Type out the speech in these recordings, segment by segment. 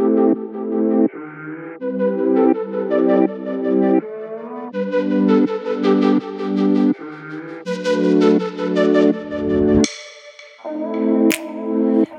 Thank you.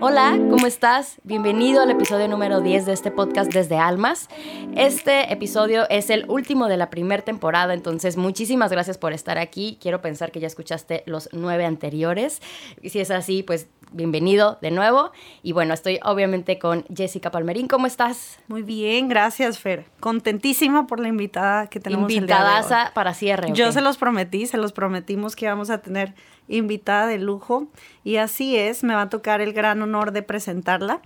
Hola, ¿cómo estás? Bienvenido al episodio número 10 de este podcast Desde Almas. Este episodio es el último de la primera temporada, entonces muchísimas gracias por estar aquí. Quiero pensar que ya escuchaste los nueve anteriores. Y si es así, pues bienvenido de nuevo. Y bueno, estoy obviamente con Jessica Palmerín. ¿Cómo estás? Muy bien, gracias, Fer. Contentísima por la invitada que tenemos. Invitadaza para cierre. Yo se los prometí, se los prometimos que íbamos a tener invitada de lujo. Y así es, me va a tocar el gran honor de presentarla.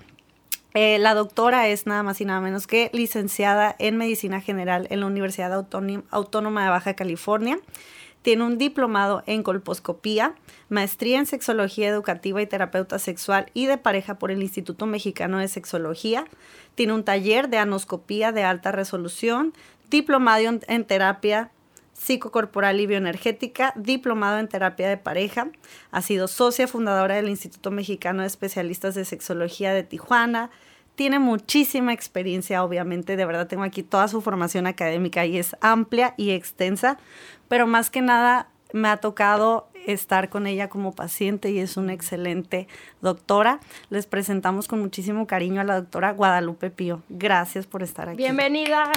Eh, la doctora es nada más y nada menos que licenciada en Medicina General en la Universidad Autónoma de Baja California. Tiene un diplomado en colposcopía, maestría en sexología educativa y terapeuta sexual y de pareja por el Instituto Mexicano de Sexología. Tiene un taller de anoscopía de alta resolución, diplomado en terapia psicocorporal y bioenergética, diplomado en terapia de pareja. Ha sido socia fundadora del Instituto Mexicano de Especialistas de Sexología de Tijuana, tiene muchísima experiencia, obviamente, de verdad tengo aquí toda su formación académica y es amplia y extensa, pero más que nada me ha tocado estar con ella como paciente y es una excelente doctora. Les presentamos con muchísimo cariño a la doctora Guadalupe Pío. Gracias por estar aquí. Bienvenida.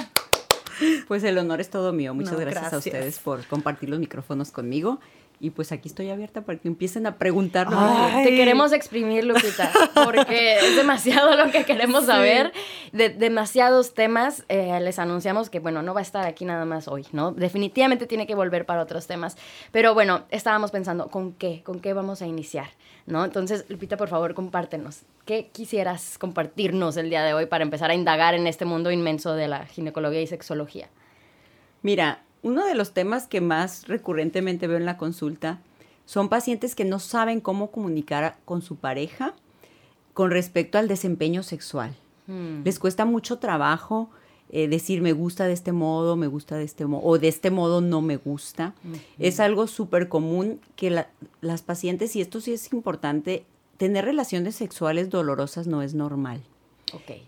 Pues el honor es todo mío. Muchas gracias a ustedes por compartir los micrófonos conmigo. Y pues aquí estoy abierta para que empiecen a preguntarlo. Te queremos exprimir, Lupita, porque es demasiado lo que queremos saber. De demasiados temas, eh, les anunciamos que, bueno, no va a estar aquí nada más hoy, ¿no? Definitivamente tiene que volver para otros temas. Pero bueno, estábamos pensando, ¿con qué? ¿Con qué vamos a iniciar? ¿No? Entonces, Lupita, por favor, compártenos. ¿Qué quisieras compartirnos el día de hoy para empezar a indagar en este mundo inmenso de la ginecología y sexología? Mira, uno de los temas que más recurrentemente veo en la consulta son pacientes que no saben cómo comunicar con su pareja con respecto al desempeño sexual. Hmm. Les cuesta mucho trabajo eh, decir me gusta de este modo, me gusta de este modo, o de este modo no me gusta. Es algo súper común que las pacientes, y esto sí es importante, tener relaciones sexuales dolorosas no es normal.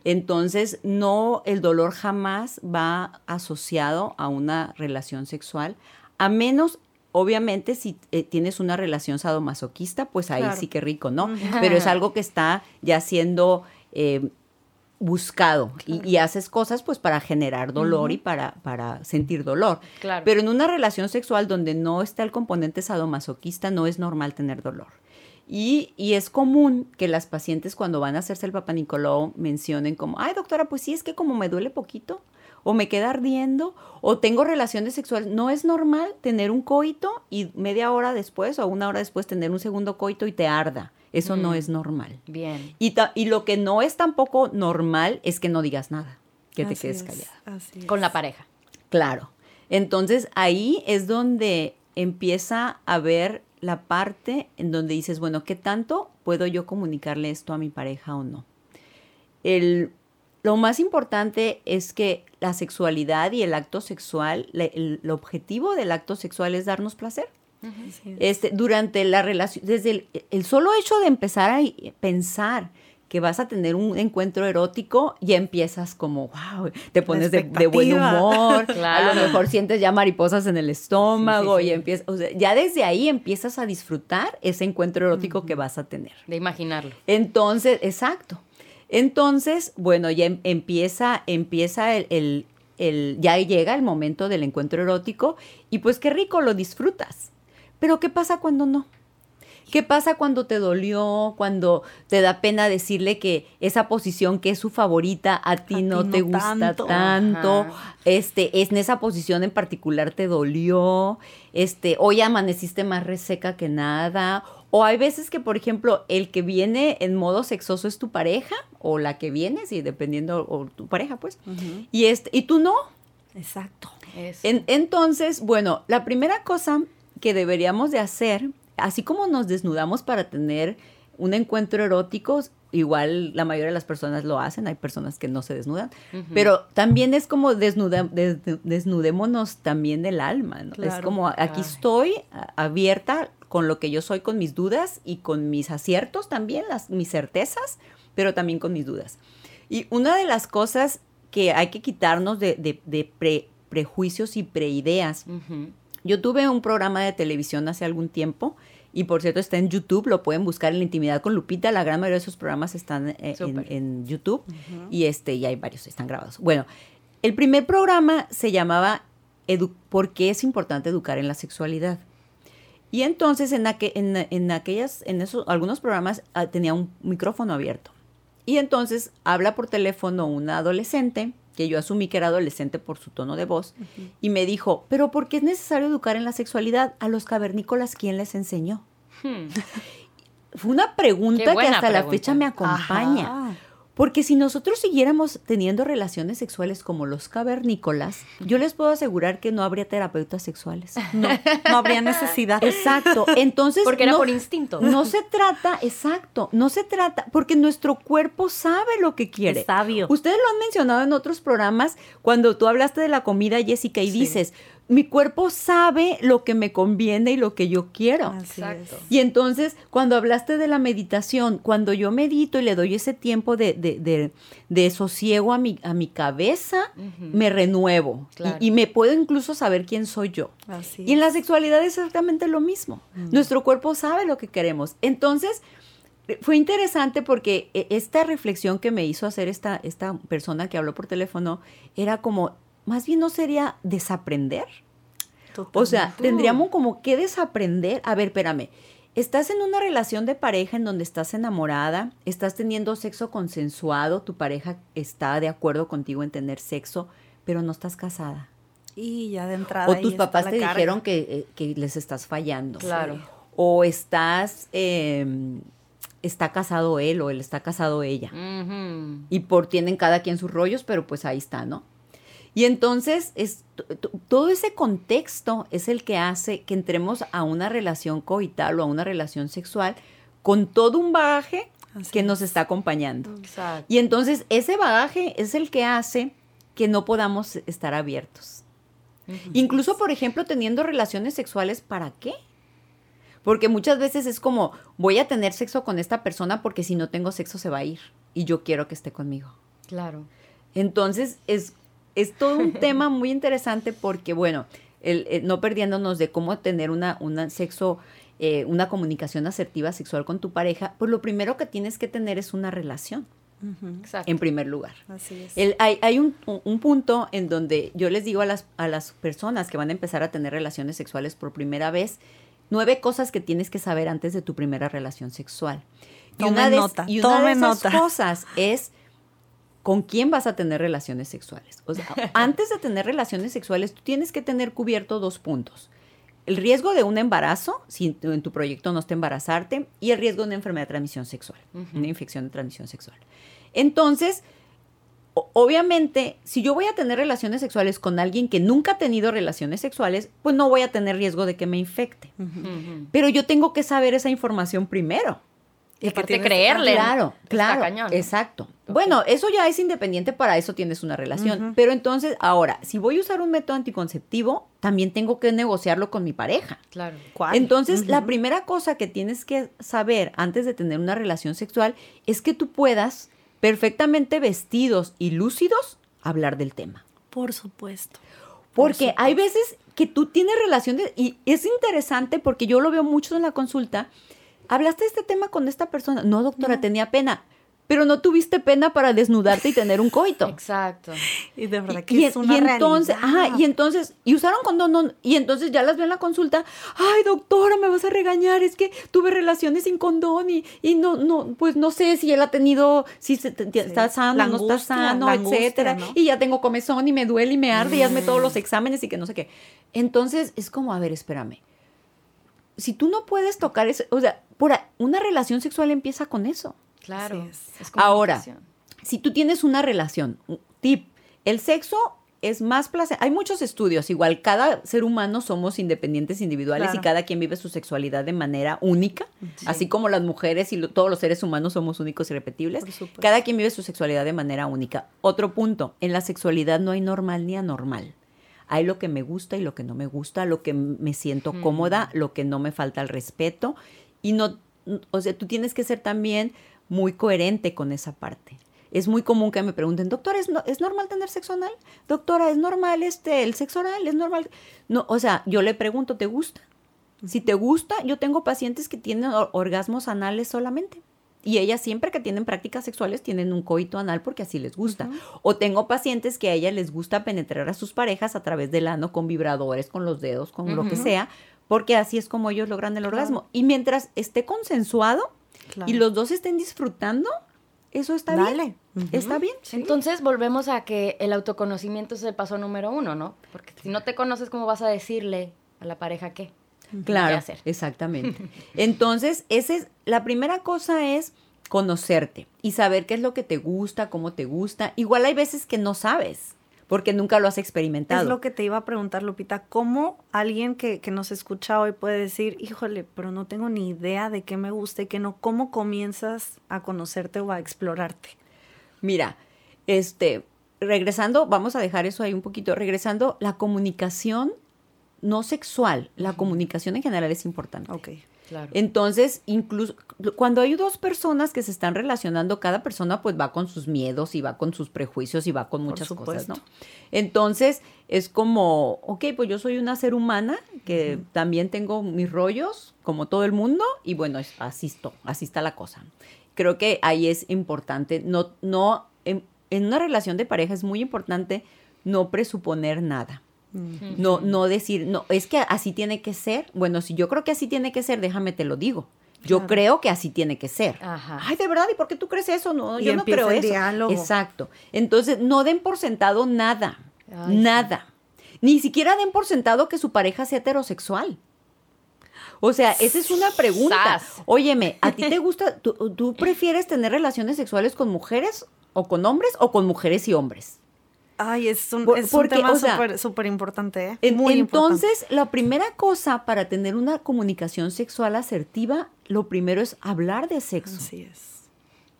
Entonces, no, el dolor jamás va asociado a una relación sexual, a menos obviamente si eh, tienes una relación sadomasoquista, pues ahí sí que rico, ¿no? Pero es algo que está ya siendo eh, buscado y, haces cosas pues para generar dolor y para, para sentir dolor. Pero en una relación sexual donde no está el componente sadomasoquista, no es normal tener dolor. Y, es común que las pacientes cuando van a hacerse el Papa mencionen como, ay doctora, pues sí, es que como me duele poquito, o me queda ardiendo, o tengo relaciones sexuales. No es normal tener un coito y media hora después o una hora después tener un segundo coito y te arda. Eso no es normal. Bien. Y, y, lo que no es tampoco normal es que no digas nada, que te quedes callada. Con la pareja. Claro. Entonces ahí es donde empieza a ver la parte en donde dices, bueno, ¿qué tanto puedo yo comunicarle esto a mi pareja o no? El, lo más importante es que la sexualidad y el acto sexual, el, objetivo del acto sexual es darnos placer. Este, durante la relación, desde el, el, solo hecho de empezar a pensar que vas a tener un encuentro erótico, ya empiezas como, wow, te pones de, buen humor, a lo mejor sientes ya mariposas en el estómago y empiezas, o sea, ya desde ahí empiezas a disfrutar ese encuentro erótico que vas a tener. De imaginarlo. Entonces, exacto. Entonces, bueno, ya em, empieza, empieza el, el, ya llega el momento del encuentro erótico y pues qué rico, lo disfrutas. Pero ¿qué pasa cuando no? ¿Qué pasa cuando te dolió, cuando te da pena decirle que esa posición que es su favorita a ti, no, te gusta tanto? Este, es en esa posición en particular te dolió, este, hoy amaneciste más reseca que nada. O hay veces que, por ejemplo, el que viene en modo sexoso es tu pareja, o la que viene, sí, dependiendo, o tu pareja, pues. y, este, y tú no. Exacto. entonces, bueno, la primera cosa que deberíamos de hacer así como nos desnudamos para tener un encuentro erótico, igual la mayoría de las personas lo hacen, hay personas que no se desnudan, pero también es como desnuda, desnudémonos también del alma, ¿no? es como aquí estoy abierta con lo que yo soy, con mis dudas y con mis aciertos también, las, mis certezas, pero también con mis dudas. Y una de las cosas que hay que quitarnos de, de- de pre- prejuicios y preideas. Ujú. Yo tuve un programa de televisión hace algún tiempo y por cierto está en YouTube, lo pueden buscar en la intimidad con Lupita, la gran mayoría de esos programas están eh, en, YouTube y este y hay varios, están grabados. Bueno, el primer programa se llamaba Edu- ¿Por qué es importante educar en la sexualidad? Y entonces en, aque- en, en aquellas, en esos, algunos programas ah, tenía un micrófono abierto. Y entonces habla por teléfono una adolescente, que yo asumí que era adolescente por su tono de voz, y me dijo, pero ¿por qué es necesario educar en la sexualidad? A los cavernícolas, ¿quién les enseñó? Hmm. Fue una pregunta que hasta la fecha me acompaña. Ajá. Porque si nosotros siguiéramos teniendo relaciones sexuales como los cavernícolas, yo les puedo asegurar que no habría terapeutas sexuales. No, no habría necesidad. Exacto. Entonces. Porque era no- por instinto. No se trata, exacto, no se trata, porque nuestro cuerpo sabe lo que quiere. Es sabio. Ustedes lo han mencionado en otros programas cuando tú hablaste de la comida, Jessica, y Sí. dices, mi cuerpo sabe lo que me conviene y lo que yo quiero. Exacto. Y entonces, cuando hablaste de la meditación, cuando yo medito y le doy ese tiempo de, de, de- de sosiego a mi, a mi cabeza, me renuevo. Y- Claro. y, me puedo incluso saber quién soy yo. Así Y en la sexualidad es exactamente lo mismo. Mm. Nuestro cuerpo sabe lo que queremos. Entonces, eh, fue interesante porque eh, esta reflexión que me hizo hacer esta, esta persona que habló por teléfono era como, más bien no sería desaprender. O sea, tendríamos como que desaprender. A ver, espérame. Estás en una relación de pareja en donde estás enamorada, estás teniendo sexo consensuado, tu pareja está de acuerdo contigo en tener sexo, pero no estás casada. Y ya de entrada. O tus papás te carga. dijeron que, eh, que les estás fallando. Claro. O estás, eh, está casado él o él está casado ella. Y por tienen cada quien sus rollos, pero pues ahí está, ¿no? Y entonces es, todo ese contexto es el que hace que entremos a una relación coital o a una relación sexual con todo un bagaje Así que nos es. está acompañando. Exacto. Y entonces ese bagaje es el que hace que no podamos estar abiertos. Incluso, por ejemplo, teniendo relaciones sexuales, ¿para qué? Porque muchas veces es como, voy a tener sexo con esta persona porque si no tengo sexo se va a ir y yo quiero que esté conmigo. Claro. Entonces, es, es todo un tema muy interesante porque, bueno, el, el no perdiéndonos de cómo tener una, una sexo, eh, una comunicación asertiva sexual con tu pareja, pues lo primero que tienes que tener es una relación, en primer lugar. Así es. El- hay hay un, un punto en donde yo les digo a las, a las personas que van a empezar a tener relaciones sexuales por primera vez, nueve cosas que tienes que saber antes de tu primera relación sexual. Y Tome una de, nota, y una de tome esas nota. cosas es con quién vas a tener relaciones sexuales. O sea, antes de tener relaciones sexuales, tú tienes que tener cubierto dos puntos. El riesgo de un embarazo, si en tu proyecto no está embarazarte, y el riesgo de una enfermedad de transmisión sexual, una infección de transmisión sexual. Entonces, obviamente, si yo voy a tener relaciones sexuales con alguien que nunca ha tenido relaciones sexuales, pues no voy a tener riesgo de que me infecte. Pero yo tengo que saber esa información primero. Y que aparte tienes- creerle. Claro, claro, exacto. Bueno, eso ya es independiente, para eso tienes una relación. Pero entonces, ahora, si voy a usar un método anticonceptivo, también tengo que negociarlo con mi pareja. Claro. ¿Cuál? Entonces, la primera cosa que tienes que saber antes de tener una relación sexual es que tú puedas, perfectamente vestidos y lúcidos, hablar del tema. Por supuesto. Por Porque supuesto. hay veces que tú tienes relaciones y es interesante porque yo lo veo mucho en la consulta. Hablaste de este tema con esta persona. No, doctora, No. tenía pena. Pero no tuviste pena para desnudarte y tener un coito. Exacto. Y de verdad que Y, es una y entonces, realidad. ajá, y entonces, y usaron condón, no, y entonces ya las veo en la consulta, ay doctora, me vas a regañar, es que tuve relaciones sin condón y, y no, no, pues no sé si él ha tenido, si se, está sano, La no está angustia, sano, angustia, etcétera, ¿no? y ya tengo comezón y me duele y me arde y hazme todos Mm. los exámenes y que no sé qué. Entonces, es como, a ver, espérame. Si tú no puedes tocar eso, o sea, por a- una relación sexual empieza con eso. Claro. Es. Es Ahora, si tú tienes una relación, tip, el sexo es más placer. Hay muchos estudios, igual cada ser humano somos independientes individuales y cada quien vive su sexualidad de manera única, así como las mujeres y lo- todos los seres humanos somos únicos y repetibles. Cada quien vive su sexualidad de manera única. Otro punto, en la sexualidad no hay normal ni anormal. Hay lo que me gusta y lo que no me gusta, lo que me siento Mm. cómoda, lo que no me falta el respeto. Y no, o sea, tú tienes que ser también muy coherente con esa parte. es muy común que me pregunten, doctora, ¿es, no- ¿es normal tener sexo anal? Doctora, ¿es normal este, el sexo oral? ¿Es normal? No, o sea, yo le pregunto, ¿te gusta? Si te gusta, yo tengo pacientes que tienen or- orgasmos anales solamente. Y ellas siempre que tienen prácticas sexuales tienen un coito anal porque así les gusta. O tengo pacientes que a ellas les gusta penetrar a sus parejas a través del ano con vibradores, con los dedos, con lo que sea, porque así es como ellos logran el orgasmo. Y mientras esté consensuado Claro. y los dos estén disfrutando, eso está Dale. bien. Está bien. Entonces volvemos a que el autoconocimiento es el paso número uno, ¿no? Porque si no te conoces, ¿cómo vas a decirle a la pareja qué? Claro, qué hacer. exactamente. Entonces, ese es, la primera cosa es conocerte y saber qué es lo que te gusta, cómo te gusta. Igual hay veces que no sabes, porque nunca lo has experimentado. Es lo que te iba a preguntar, Lupita. ¿Cómo alguien que, que nos escucha hoy puede decir, híjole, pero no tengo ni idea de qué me gusta y qué no? ¿Cómo comienzas a conocerte o a explorarte? Mira, este, regresando, vamos a dejar eso ahí un poquito, regresando, la comunicación no sexual, la comunicación en general es importante. Ok. Claro. Entonces, incluso cuando hay dos personas que se están relacionando, cada persona pues va con sus miedos y va con sus prejuicios y va con muchas cosas, ¿no? Entonces, es como, ok, pues yo soy una ser humana que también tengo mis rollos, como todo el mundo, y bueno, es- así, está la cosa. Creo que ahí es importante, no, no, en, en una relación de pareja es muy importante no presuponer nada. No, no decir, no, es que así tiene que ser. Bueno, si yo creo que así tiene que ser, déjame te lo digo. Yo Claro. creo que así tiene que ser. Ajá. Ay, de verdad, ¿y por qué tú crees eso? No, Y yo no creo el eso. diálogo. Exacto. Entonces, no den por sentado nada. Ay, sí. nada. Ni siquiera den por sentado que su pareja sea heterosexual. O sea, esa es una pregunta. Sas. Óyeme, ¿a ti te gusta, tú, tú prefieres tener relaciones sexuales con mujeres o con hombres o con mujeres y hombres? Ay, es un, Por- es un tema o sea, súper súper importante, ¿eh? Importante. entonces, la primera cosa para tener una comunicación sexual asertiva, lo primero es hablar de sexo. Así es.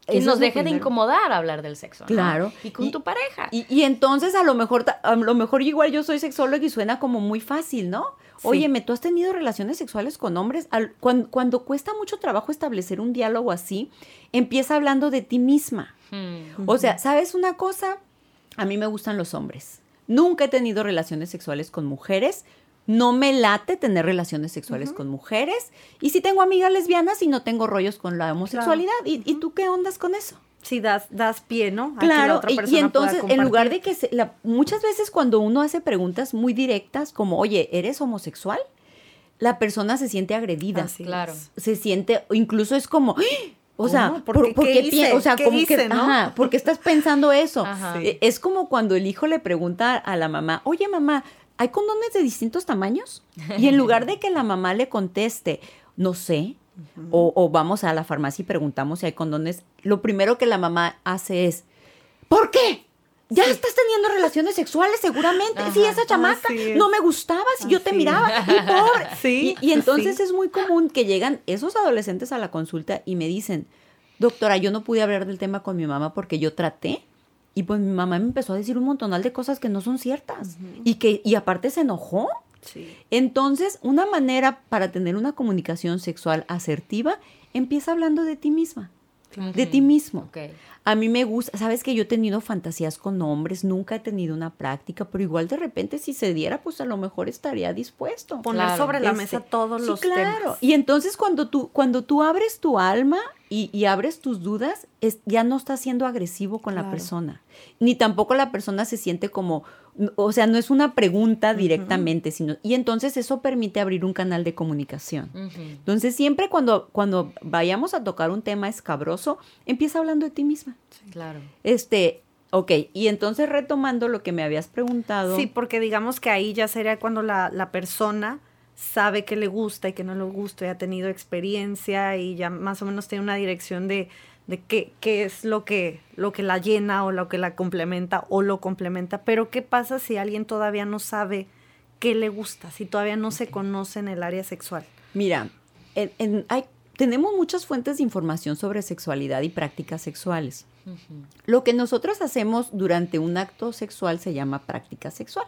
Que Eso nos deje de incomodar hablar del sexo. ¿no? Claro. Y con Y- tu pareja. Y, y entonces a lo mejor a lo mejor igual yo soy sexóloga y suena como muy fácil, ¿no? Sí. Óyeme, ¿tú has tenido relaciones sexuales con hombres? Al- cuan- cuando, cuesta mucho trabajo establecer un diálogo así, empieza hablando de ti misma. Hmm. O sea, ¿sabes una cosa? A mí me gustan los hombres. Nunca he tenido relaciones sexuales con mujeres. No me late tener relaciones sexuales con mujeres. Y sí tengo amigas lesbianas y no tengo rollos con la homosexualidad. ¿Y, ¿Y tú qué ondas con eso? Sí, das, das pie, ¿no? A que la Claro, otra y- entonces en lugar de que se- la- muchas veces cuando uno hace preguntas muy directas como, oye, ¿eres homosexual? La persona se siente agredida, Así Claro. es. se siente, o incluso es como, ¡Ah! O sea. ¿por, ¿Por qué? por ¿Qué qué pi- hice? o sea, ¿Qué como hice, que, no? ajá, ¿por qué estás pensando eso? Ajá. Sí. E- Es como cuando el hijo le pregunta a la mamá, oye mamá, ¿hay condones de distintos tamaños? Y en lugar de que la mamá le conteste, no sé, o, o vamos a la farmacia y preguntamos si hay condones, lo primero que la mamá hace es, ¿por qué? Ya estás teniendo relaciones sexuales seguramente. Sí, Ajá. esa chamaca Así es. no me gustaba si yo te Así miraba. Y pobre. Sí, Y, y entonces sí. es muy común que llegan esos adolescentes a la consulta y me dicen, doctora, yo no pude hablar del tema con mi mamá porque yo traté y pues mi mamá me empezó a decir un montonal de cosas que no son ciertas y que y aparte se enojó. Sí. Entonces, una manera para tener una comunicación sexual asertiva empieza hablando de ti misma, de ti mismo. A mí me gusta, sabes que yo he tenido fantasías con hombres, nunca he tenido una práctica, pero igual de repente si se diera, pues a lo mejor estaría dispuesto. Poner Claro. sobre la Este, mesa todos sí, los claro. temas. Y entonces cuando tú, cuando tú abres tu alma y, y abres tus dudas, es, ya no estás siendo agresivo con la persona. Ni tampoco la persona se siente como, o sea, no es una pregunta directamente, sino, y entonces eso permite abrir un canal de comunicación. Entonces siempre cuando, cuando vayamos a tocar un tema escabroso, empieza hablando de ti misma. Claro. Este, ok, y entonces retomando lo que me habías preguntado. Sí, porque digamos que ahí ya sería cuando la, la persona sabe que le gusta y que no le gusta y ha tenido experiencia y ya más o menos tiene una dirección de, de qué, qué es lo que, lo que la llena o lo que la complementa o lo complementa. Pero ¿qué pasa si alguien todavía no sabe qué le gusta, si todavía no se conoce en el área sexual? Mira, en- en- hay, tenemos muchas fuentes de información sobre sexualidad y prácticas sexuales. Lo que nosotros hacemos durante un acto sexual se llama práctica sexual.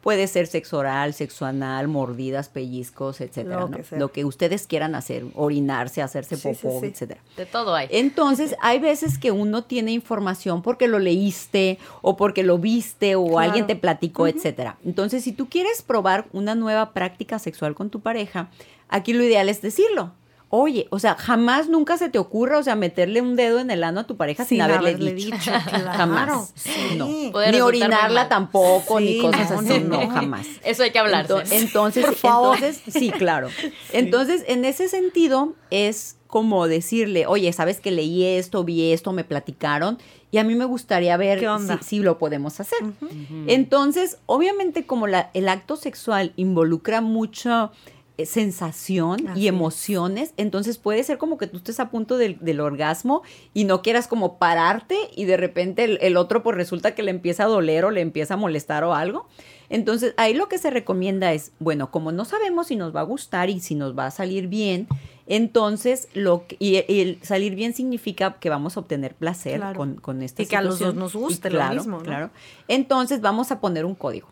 Puede ser sexo oral, sexo anal, mordidas, pellizcos, etcétera. Lo ¿no? que sea. Lo que ustedes quieran hacer, orinarse, hacerse Sí, popó, sí. etcétera. De todo hay. Entonces, hay veces que uno tiene información porque lo leíste o porque lo viste o Claro. alguien te platicó, etcétera. Entonces, si tú quieres probar una nueva práctica sexual con tu pareja, aquí lo ideal es decirlo. Oye, o sea, jamás nunca se te ocurra, o sea, meterle un dedo en el ano a tu pareja sin, haberle, dicho. claro. Jamás. Sí. No. Ni orinarla tampoco, ni cosas no, así, no, jamás. Eso hay que hablarse. Ento- Entonces, Por favor. entonces, sí, claro. Entonces, en ese sentido, es como decirle, oye, sabes que leí esto, vi esto, me platicaron, y a mí me gustaría ver si, si lo podemos hacer. Entonces, obviamente, como la- el acto sexual involucra mucha eh, sensación Así y es. emociones, entonces puede ser como que tú estés a punto del, del orgasmo y no quieras como pararte y de repente el, el otro pues resulta que le empieza a doler o le empieza a molestar o algo. Entonces ahí lo que se recomienda es, bueno, como no sabemos si nos va a gustar y si nos va a salir bien, entonces lo que- y, y el salir bien significa que vamos a obtener placer Claro. con, con esta Y que a los dos nos guste Y lo claro, mismo, ¿no? Claro. Entonces vamos a poner un código.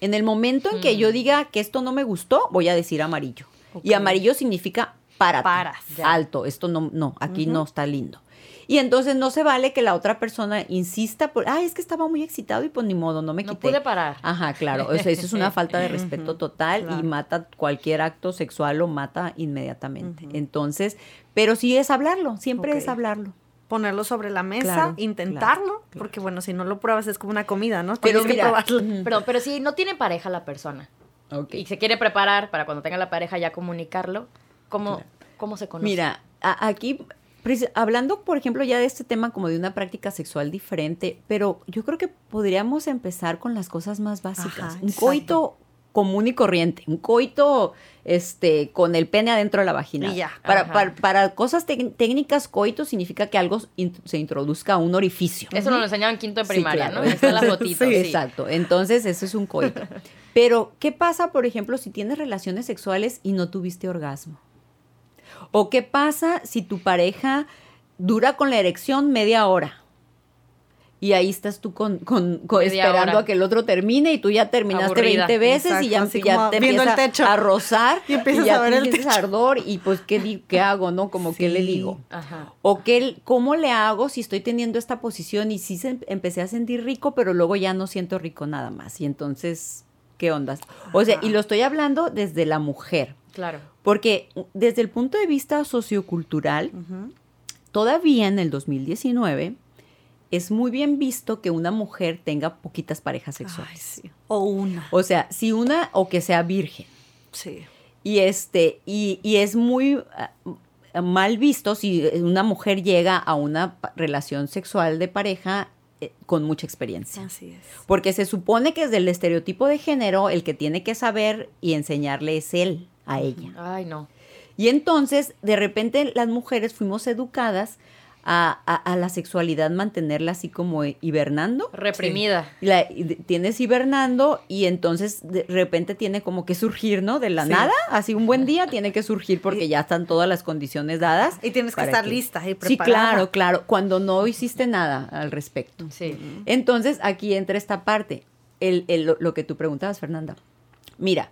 En el momento en que yo diga que esto no me gustó, voy a decir amarillo. Y amarillo significa párate, Paras, ya. alto, esto no, no, aquí no está lindo. Y entonces no se vale que la otra persona insista por, ay, es que estaba muy excitado y pues ni modo, no me No quité. pude parar. Ajá, claro, o sea, eso es una falta de respeto total y mata cualquier acto sexual, lo mata inmediatamente. Entonces, pero sí es hablarlo, siempre es hablarlo. Ponerlo sobre la mesa, Claro, intentarlo, claro, claro. porque bueno, si no lo pruebas es como una comida, ¿no? Pero Tienes que mira, probarlo. Perdón, pero si no tiene pareja la persona y se quiere preparar para cuando tenga la pareja ya comunicarlo, ¿cómo, ¿cómo se conoce? Mira, a- aquí, hablando, por ejemplo, ya de este tema como de una práctica sexual diferente, pero yo creo que podríamos empezar con las cosas más básicas. Ajá, un exacto. coito común y corriente, un coito este, con el pene adentro de la vagina. Ya. Para, para, para cosas técnicas, coito significa que algo in- se introduzca a un orificio. Eso nos lo enseñaban en quinto de Sí, primaria, claro. ¿no? Está la fotito. Sí, sí. exacto. Entonces, eso es un coito. Pero, ¿qué pasa, por ejemplo, si tienes relaciones sexuales y no tuviste orgasmo? ¿O qué pasa si tu pareja dura con la erección media hora? Y ahí estás tú con, con- esperando hora. a que el otro termine y tú ya terminaste Aburrida. 20 veces y ya, así ya te viendo el empieza techo. a rozar Y empiezas ya a ver el techo. ardor y pues ¿qué, qué hago, no? Como ¿qué le digo? Ajá. O qué, cómo le hago si estoy teniendo esta posición y sí se, empecé a sentir rico, pero luego ya no siento rico nada más. Y entonces, ¿qué ondas? O sea, Ajá. y lo estoy hablando desde la mujer, Claro. porque desde el punto de vista sociocultural, todavía en el 2019 es muy bien visto que una mujer tenga poquitas parejas sexuales. Ay, sí. O una. O sea, si una o que sea virgen. Sí. Y este, y, y es muy ah, mal visto si una mujer llega a una relación sexual de pareja eh, con mucha experiencia. Así es. Porque se supone que desde el estereotipo de género, el que tiene que saber y enseñarle es él a ella. Ay, no. Y entonces, de repente, las mujeres fuimos educadas a, a- a la sexualidad, mantenerla así como hibernando. Reprimida. La, y de- tienes hibernando y entonces de repente tiene como que surgir, ¿no? De la Sí. nada, así un buen día tiene que surgir porque ya están todas las condiciones dadas. Y tienes que estar lista y Sí, preparada. claro, claro, cuando no hiciste nada al respecto. Sí. Entonces aquí entra esta parte, el- el- lo- lo que tú preguntabas, Fernanda. Mira,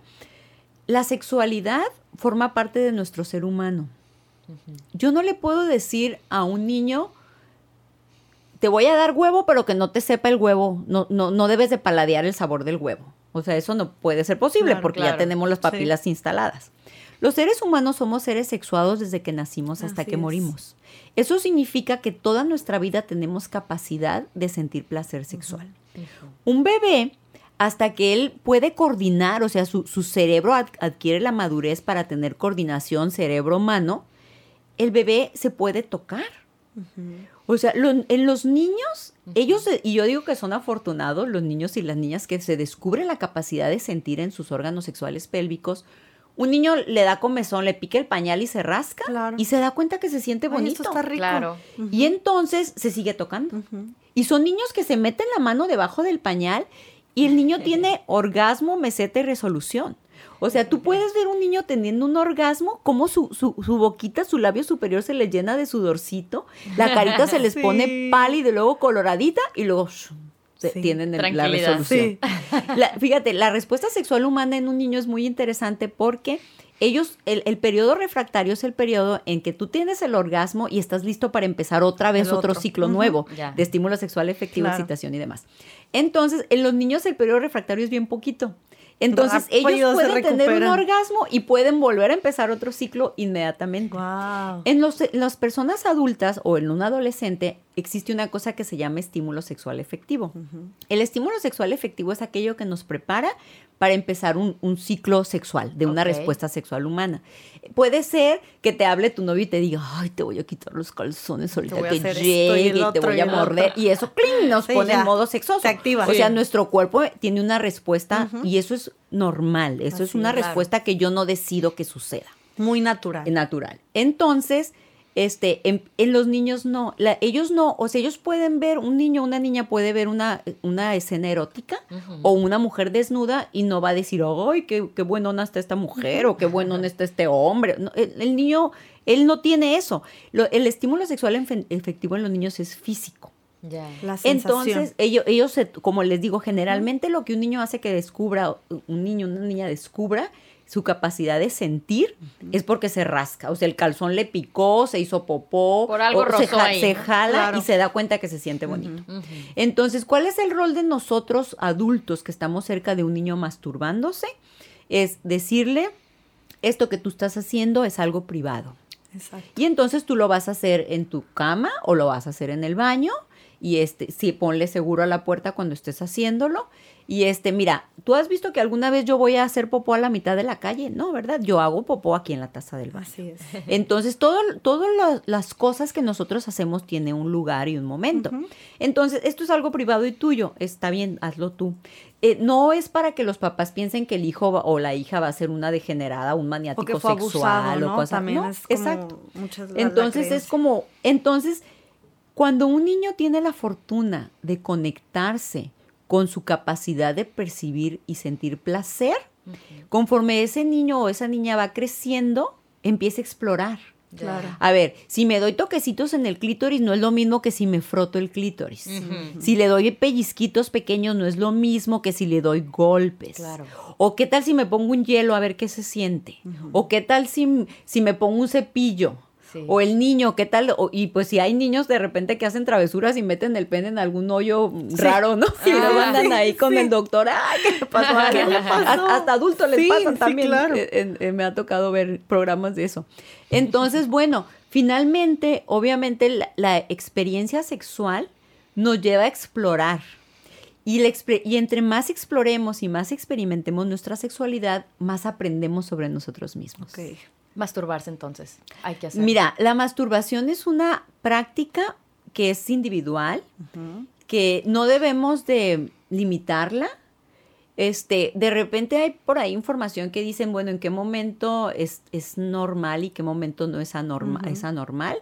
la sexualidad forma parte de nuestro ser humano. Yo no le puedo decir a un niño, te voy a dar huevo, pero que no te sepa el huevo. No, no, no debes de paladear el sabor del huevo. O sea, eso no puede ser posible Claro, porque claro. ya tenemos las papilas instaladas. Los seres humanos somos seres sexuados desde que nacimos hasta Así que es. morimos. Eso significa que toda nuestra vida tenemos capacidad de sentir placer sexual. Un bebé, hasta que él puede coordinar, o sea, su, su cerebro ad- adquiere la madurez para tener coordinación cerebro-mano, el bebé se puede tocar. O sea, lo- en los niños, ellos, eh, y yo digo que son afortunados los niños y las niñas que se descubren la capacidad de sentir en sus órganos sexuales pélvicos. Un niño le da comezón, le pica el pañal y se rasca Claro. y se da cuenta que se siente Ay, bonito. esto está rico. Claro. Y entonces se sigue tocando. Y son niños que se meten la mano debajo del pañal y el niño tiene orgasmo, meseta y resolución. O sea, tú puedes ver un niño teniendo un orgasmo, como su, su, su boquita, su labio superior se le llena de sudorcito, la carita se les Sí. pone pálida y luego coloradita y luego se- Sí. tienen el- la resolución. La- fíjate, la respuesta sexual humana en un niño es muy interesante porque ellos, el, el periodo refractario es el periodo en que tú tienes el orgasmo y estás listo para empar otra vez otro, otro. ciclo nuevo Ya. de estímulo sexual efectivo, Claro. excitación y demás. Entonces, en los niños el periodo refractario es bien poquito. Entonces, Rápido ellos pueden tener un orgasmo y pueden volver a empezar otro ciclo inmediatamente. Wow. En, los, en las personas adultas o en un adolescente existe una cosa que se llama estímulo sexual efectivo. El estímulo sexual efectivo es aquello que nos prepara para empezar un, un ciclo sexual, de una respuesta sexual humana. Puede ser que te hable tu novio y te diga, ay, te voy a quitar los calzones ahorita que llegue y te voy a morder. Y eso, ¡cling! nos Sí, pone ya. en modo sexoso. Se activa. O sea, nuestro cuerpo tiene una respuesta y eso es normal. Eso es una claro. respuesta que yo no decido que suceda Muy natural. natural. Entonces, este, en, en los niños no, la- ellos no, o sea, ellos pueden ver, un niño una niña puede ver una, una escena erótica o una mujer desnuda y no va a decir, ay, qué, qué buenona está esta mujer o qué buenona está este hombre. No, el, el niño, él no tiene eso. Lo- el estímulo sexual efe- efectivo en los niños es físico. La. Entonces, ellos, ellos se- como les digo, generalmente lo que un niño hace que descubra, un niño, una niña descubra su capacidad de sentir es porque se rasca. O sea, el calzón le picó, se hizo popó, Por algo o se, rozó ja- ahí, se ¿no? jala Claro. y se da cuenta que se siente bonito. Entonces, ¿cuál es el rol de nosotros adultos que estamos cerca de un niño masturbándose? Es decirle, esto que tú estás haciendo es algo privado. Exacto. Y entonces tú lo vas a hacer en tu cama o lo vas a hacer en el baño. Y este, sí, ponle seguro a la puerta cuando estés haciéndolo. Y este, mira, tú has visto que alguna vez yo voy a hacer popó a la mitad de la calle, ¿no? ¿Verdad? Yo hago popó aquí en la taza del baño. Así es. Entonces, todo- todas la- las cosas que nosotros hacemos tienen un lugar y un momento. Entonces, esto es algo privado y tuyo. Está bien, hazlo tú. Eh, no es para que los papás piensen que el hijo va- o la hija va a ser una degenerada, un O maniático que fue sexual abusado, o ¿no? cosas. También no, es como exacto. muchas la- la Entonces es como, entonces, cuando un niño tiene la fortuna de conectarse con su capacidad de percibir y sentir placer, conforme ese niño o esa niña va creciendo, empieza a explorar. Claro. A ver, si me doy toquecitos en el clítoris no es lo mismo que si me froto el clítoris. Si le doy pellizquitos pequeños no es lo mismo que si le doy golpes. Claro. O qué tal si me pongo un hielo a ver qué se siente. O qué tal si, si me pongo un cepillo. Sí. O el niño, ¿qué tal? O- y pues si hay niños de repente que hacen travesuras y meten el pene en algún hoyo raro, ¿no? Y Ah, luego andan sí, ahí con el doctor, ¡ay, qué le pasó! a ¿Qué alguien?". le pasó? Hasta, hasta adultos les sí, también. claro. Eh, eh, me ha tocado ver programas de eso. Entonces, bueno, finalmente, obviamente, la, la experiencia sexual nos lleva a explorar. Y, la expe- y entre más exploremos y más experimentemos nuestra sexualidad, más aprendemos sobre nosotros mismos. Masturbarse entonces. Hay que hacer. Mira, la masturbación es una práctica que es individual, que no debemos de limitarla. Este, de repente hay por ahí información que dicen, bueno, en qué momento es, es normal y qué momento no es, anorma- es anormal.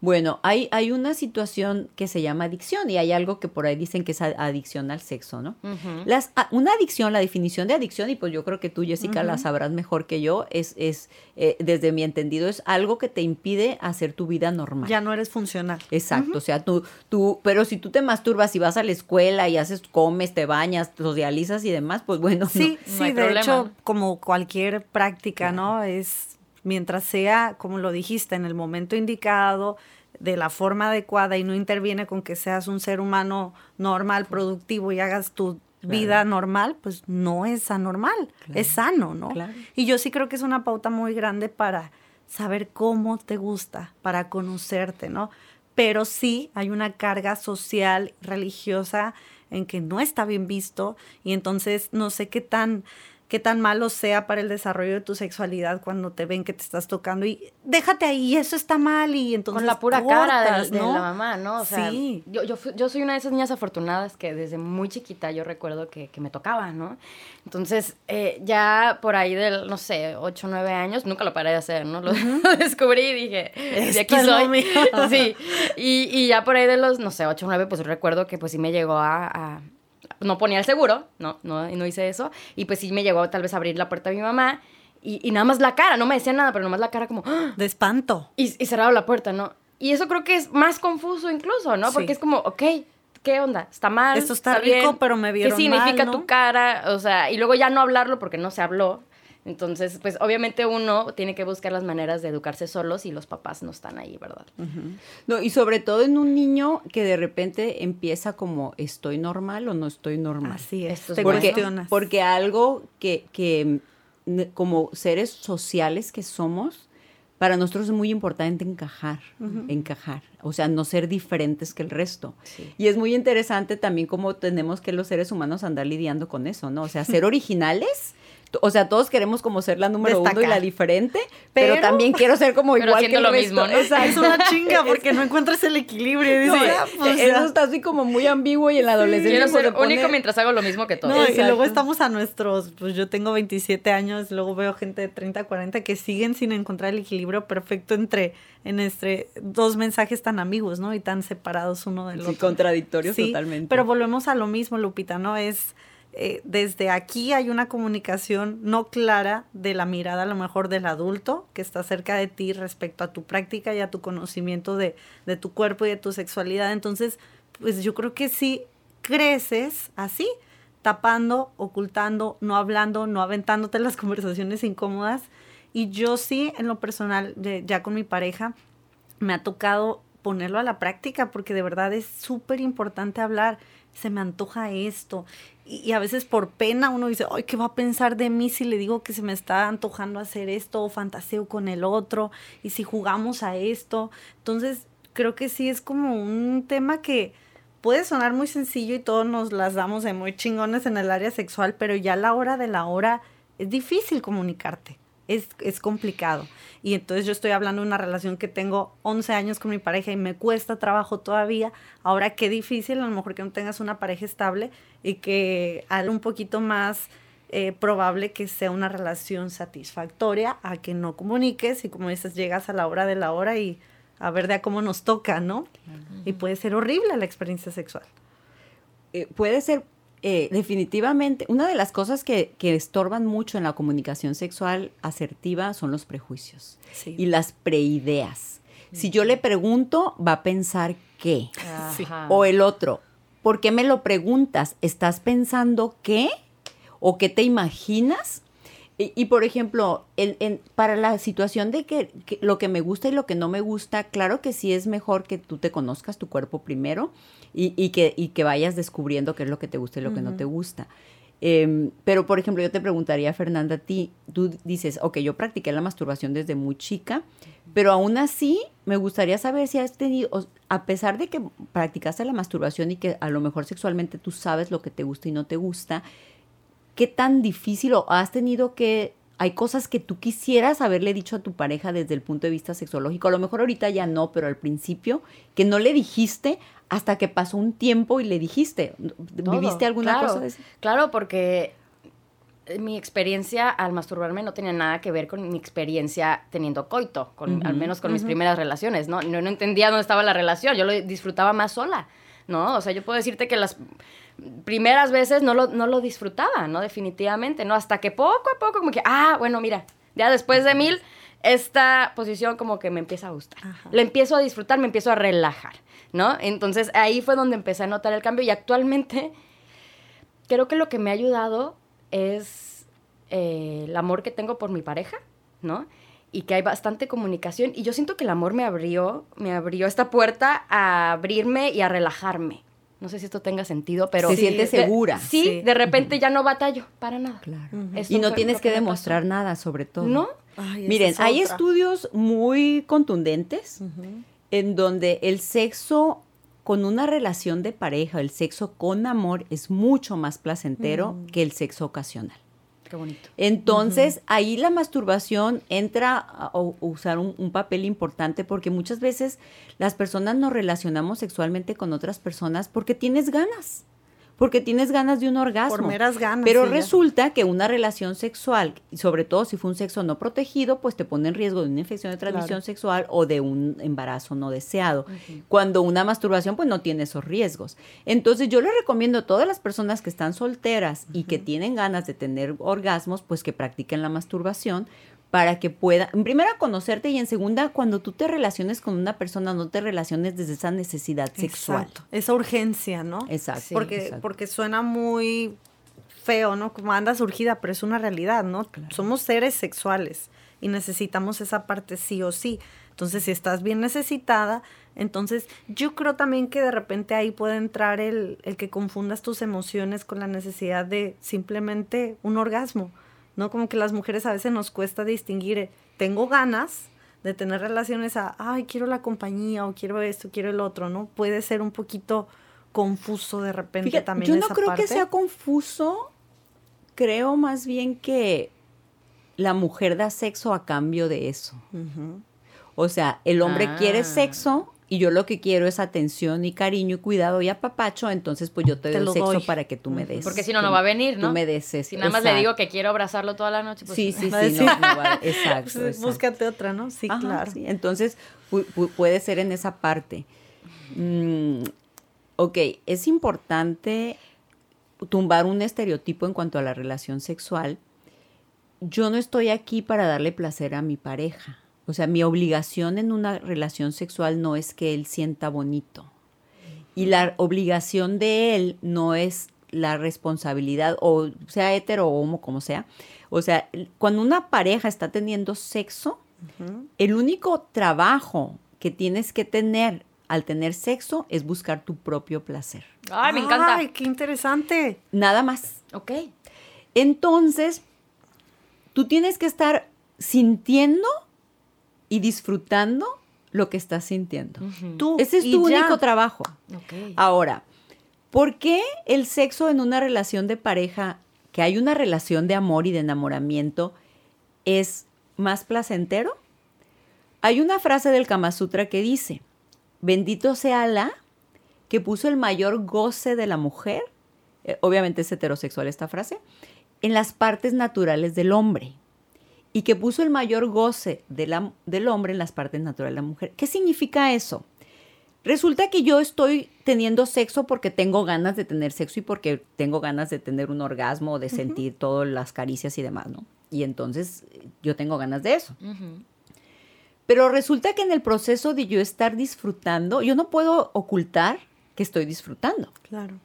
Bueno, hay, hay una situación que se llama adicción y hay algo que por ahí dicen que es adicción al sexo, ¿no? Las, a- una adicción, la definición de adicción, y pues yo creo que tú, Jessica, la sabrás mejor que yo, es, es eh, desde mi entendido, es algo que te impide hacer tu vida normal. Ya no eres funcional. Exacto, o sea, tú, tú, pero si tú te masturbas y vas a la escuela y haces, comes, te bañas, socializas y demás, pues bueno, Sí, no sí, hay de problema, hecho, como cualquier práctica, ¿no? Es mientras sea, como lo dijiste, en el momento indicado, de la forma adecuada y no interviene con que seas un ser humano normal, productivo y hagas tu vida normal, pues no es anormal, es sano, ¿no? Claro. Y yo sí creo que es una pauta muy grande para saber cómo te gusta, para conocerte, ¿no? Pero sí hay una carga social, religiosa, en que no está bien visto y entonces no sé qué tan qué tan malo sea para el desarrollo de tu sexualidad cuando te ven que te estás tocando y déjate ahí, eso está mal y entonces Con la pura cara de, ¿no? la mamá, ¿no? O sea, Sí. yo, yo, fui- yo soy una de esas niñas afortunadas que desde muy chiquita yo recuerdo que, que me tocaba, ¿no? Entonces, eh, ya por ahí del, no sé, 8 o 9 años, nunca lo paré de hacer, ¿no? Lo, lo descubrí y dije, de aquí es lo soy. mío. Sí. Y, y ya por ahí de los, no sé, 8 o 9, pues recuerdo que pues sí me llegó a, a- no ponía el seguro, no, no, no hice eso. Y pues sí me llegó tal vez a abrir la puerta a mi mamá. Y, y nada más la cara, no me decía nada, pero nada más la cara como... ¡ah! De espanto. Y, y cerraba la puerta, ¿no? Y eso creo que es más confuso incluso, ¿no? Sí. Porque es como, ok, ¿qué onda? ¿Está mal? Esto está rico, pero me vieron ¿Qué significa mal, ¿no? tu cara? O sea, y luego ya no hablarlo porque no se habló. Entonces, pues obviamente uno tiene que buscar las maneras de educarse solos y los papás no están ahí, ¿verdad? No, y sobre todo en un niño que de repente empieza como estoy normal o no estoy normal. Así es. Te porque, cuestionas. porque algo que, que mm, como seres sociales que somos, para nosotros es muy importante encajar, encajar, o sea, no ser diferentes que el resto. Sí. Y es muy interesante también cómo tenemos que los seres humanos andar lidiando con eso, ¿no? O sea, ser originales. O sea, todos queremos como ser la número uno y la diferente, pero, Pero- también quiero ser como Pero igual que el lo resto. mismo, ¿no? Es una chinga porque no encuentras el equilibrio. No, Dices, ah, pues, eso ya. está así como muy ambiguo y en la adolescencia Quiero ser único mientras hago lo mismo que todos. No, y luego estamos a nuestros, pues yo tengo 27 años, luego veo gente de 30, 40 que siguen sin encontrar el equilibrio perfecto entre, en este, dos mensajes tan ambiguos, ¿no? Y tan separados uno del Sí, otro. contradictorios Sí, totalmente. Pero volvemos a lo mismo, Lupita, ¿no? Es eh, desde aquí hay una comunicación no clara de la mirada a lo mejor del adulto que está cerca de ti respecto a tu práctica y a tu conocimiento de, tu cuerpo y de tu sexualidad. Entonces, pues yo creo que sí creces así, tapando, ocultando, no hablando, no aventándote las conversaciones incómodas. Y yo sí, en lo personal, ya con mi pareja, me ha tocado ponerlo a la práctica porque de verdad es súper importante hablar. Se me antoja esto. Y, a veces por pena uno dice, ay, ¿qué va a pensar de mí si le digo que se me está antojando hacer esto o fantaseo con el otro? Y si jugamos a esto. Entonces, creo que sí es como un tema que puede sonar muy sencillo y todos nos las damos de muy chingones en el área sexual, pero ya a la hora de la hora es difícil comunicarte. Es, es complicado. Y entonces yo estoy hablando de una relación que tengo 11 años con mi pareja y me cuesta trabajo todavía. Ahora qué difícil, a lo mejor que no tengas una pareja estable y que haga un poquito más eh, probable que sea una relación satisfactoria a que no comuniques y como dices, llegas a la hora de la hora y a ver de a cómo nos toca, ¿no? Y puede ser horrible la experiencia sexual. Eh, puede ser eh, definitivamente, una de las cosas que, que estorban mucho en la comunicación sexual asertiva son los prejuicios Sí. y las preideas. Si yo le pregunto, va a pensar qué. Ajá. O el otro, ¿por qué me lo preguntas? ¿Estás pensando qué? ¿O qué te imaginas? Y, y, por ejemplo, el- en- para la situación de que, que lo que me gusta y lo que no me gusta, claro que sí es mejor que tú te conozcas tu cuerpo primero y, y que, y que vayas descubriendo qué es lo que te gusta y lo que no te gusta. Em, pero, por ejemplo, yo te preguntaría, Fernanda, a ti, tú dices, ok, yo practiqué la masturbación desde muy chica, pero aún así me gustaría saber si has tenido, a pesar de que practicaste la masturbación y que a lo mejor sexualmente tú sabes lo que te gusta y no te gusta, ¿qué tan difícil o has tenido que... Hay cosas que tú quisieras haberle dicho a tu pareja desde el punto de vista sexológico. A lo mejor ahorita ya no, pero al principio, que no le dijiste hasta que pasó un tiempo y le dijiste. Todo, ¿Viviste alguna claro, cosa de eso? Claro, porque eh, mi experiencia al masturbarme no tenía nada que ver con mi experiencia teniendo coito, con, al menos con mis primeras relaciones, ¿no? ¿no? No entendía dónde estaba la relación, yo lo disfrutaba más sola, ¿no? O sea, yo puedo decirte que las primeras veces no lo, no lo disfrutaba, ¿no? Definitivamente, ¿no? Hasta que poco a poco como que, ah, bueno, mira, ya después de mil, esta posición como que me empieza a gustar. Ajá. La empiezo a disfrutar, me empiezo a relajar, ¿no? Entonces ahí fue donde empecé a notar el cambio y actualmente creo que lo que me ha ayudado es eh, el amor que tengo por mi pareja, ¿no? Y que hay bastante comunicación. Y yo siento que el amor me abrió, me abrió esta puerta a abrirme y a relajarme. No sé si esto tenga sentido, pero... Te Sí, sientes de- segura. sí, Sí. de repente ya no batallo para nada. Claro. Y no tienes que demostrar nada, sobre todo. ¿No? Ay, Miren, es hay otra. estudios muy contundentes en donde el sexo con una relación de pareja, el sexo con amor, es mucho más placentero que el sexo ocasional. Qué bonito. Entonces, ahí la masturbación entra a, a usar un, un papel importante porque muchas veces las personas nos relacionamos sexualmente con otras personas porque tienes ganas, porque tienes ganas de un orgasmo. Por meras ganas. Pero sí, resulta que una relación sexual, y sobre todo si fue un sexo no protegido, pues te pone en riesgo de una infección de transmisión Claro. sexual o de un embarazo no deseado. Cuando una masturbación pues no tiene esos riesgos. Entonces yo le recomiendo a todas las personas que están solteras y que tienen ganas de tener orgasmos, pues que practiquen la masturbación para que puedan, en primera, conocerte y en segunda, cuando tú te relaciones con una persona, no te relaciones desde esa necesidad sexual. Exacto. Esa urgencia, ¿no? Exacto. Sí, porque, exacto. porque suena muy feo, ¿no? Como anda surgida, pero es una realidad, ¿no? Somos seres sexuales y necesitamos esa parte sí o sí. Entonces, si estás bien necesitada, entonces yo creo también que de repente ahí puede entrar el, el que confundas tus emociones con la necesidad de simplemente un orgasmo, ¿no? Como que las mujeres a veces nos cuesta distinguir, eh, tengo ganas de tener relaciones a, ay, quiero la compañía o quiero esto, quiero el otro, ¿no? Puede ser un poquito confuso de repente Fíjate, también yo no esa creo parte. que sea confuso, creo más bien que la mujer da sexo a cambio de eso. O sea, el hombre Ah. quiere sexo y yo lo que quiero es atención y cariño y cuidado y apapacho, entonces pues yo te, Te doy sexo doy. para que tú me des. Porque si no, no va a venir, ¿no? Tú me des eso. Si nada más le digo que quiero abrazarlo toda la noche, pues Sí, sí, sí, Va a no, decir- no va- exacto. Búscate otra, ¿no? Sí, Ajá, claro. sí. Entonces, pu- pu- puede ser en esa parte. Mm, ok, es importante tumbar un estereotipo en cuanto a la relación sexual. Yo no estoy aquí para darle placer a mi pareja. O sea, mi obligación en una relación sexual no es que él sienta bonito. Y la obligación de él no es la responsabilidad, o sea hetero o homo, como sea. O sea, cuando una pareja está teniendo sexo, el único trabajo que tienes que tener al tener sexo es buscar tu propio placer. Ay, me encanta. Ay, qué interesante. Nada más. Ok. Entonces, tú tienes que estar sintiendo y disfrutando lo que estás sintiendo. Tú Ese es tu ya. único trabajo. Ahora, ¿por qué el sexo en una relación de pareja, que hay una relación de amor y de enamoramiento, es más placentero? Hay una frase del Kama Sutra que dice, bendito sea Alá que puso el mayor goce de la mujer, eh, obviamente es heterosexual esta frase, en las partes naturales del hombre. Y que puso el mayor goce de la- del hombre en las partes naturales de la mujer. ¿Qué significa eso? Resulta que yo estoy teniendo sexo porque tengo ganas de tener sexo y porque tengo ganas de tener un orgasmo, de sentir todas las caricias y demás, ¿no? Y entonces yo tengo ganas de eso. Pero resulta que en el proceso de yo estar disfrutando, yo no puedo ocultar que estoy disfrutando. Claro.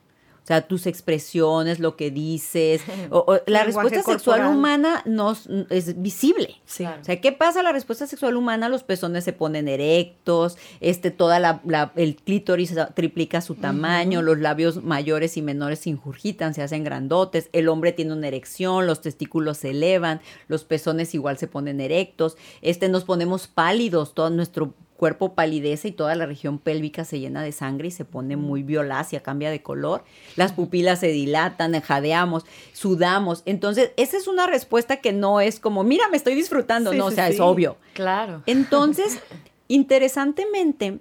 O sea, tus expresiones, lo que dices, o- o la respuesta sexual corporal. humana no es- visible. Sí. Claro. O sea, ¿qué pasa? La respuesta sexual humana, los pezones se ponen erectos, este, toda la, la- el clítoris triplica su tamaño, los labios mayores y menores se injurgitan, se hacen grandotes, el hombre tiene una erección, los testículos se elevan, los pezones igual se ponen erectos, este, nos ponemos pálidos, todo nuestro cuerpo palidece y toda la región pélvica se llena de sangre y se pone muy violácea, cambia de color, las pupilas se dilatan, jadeamos, sudamos. Entonces, esa es una respuesta que no es como, mira, me estoy disfrutando, Sí, no, o sí, sea, es obvio. Claro. Entonces, interesantemente,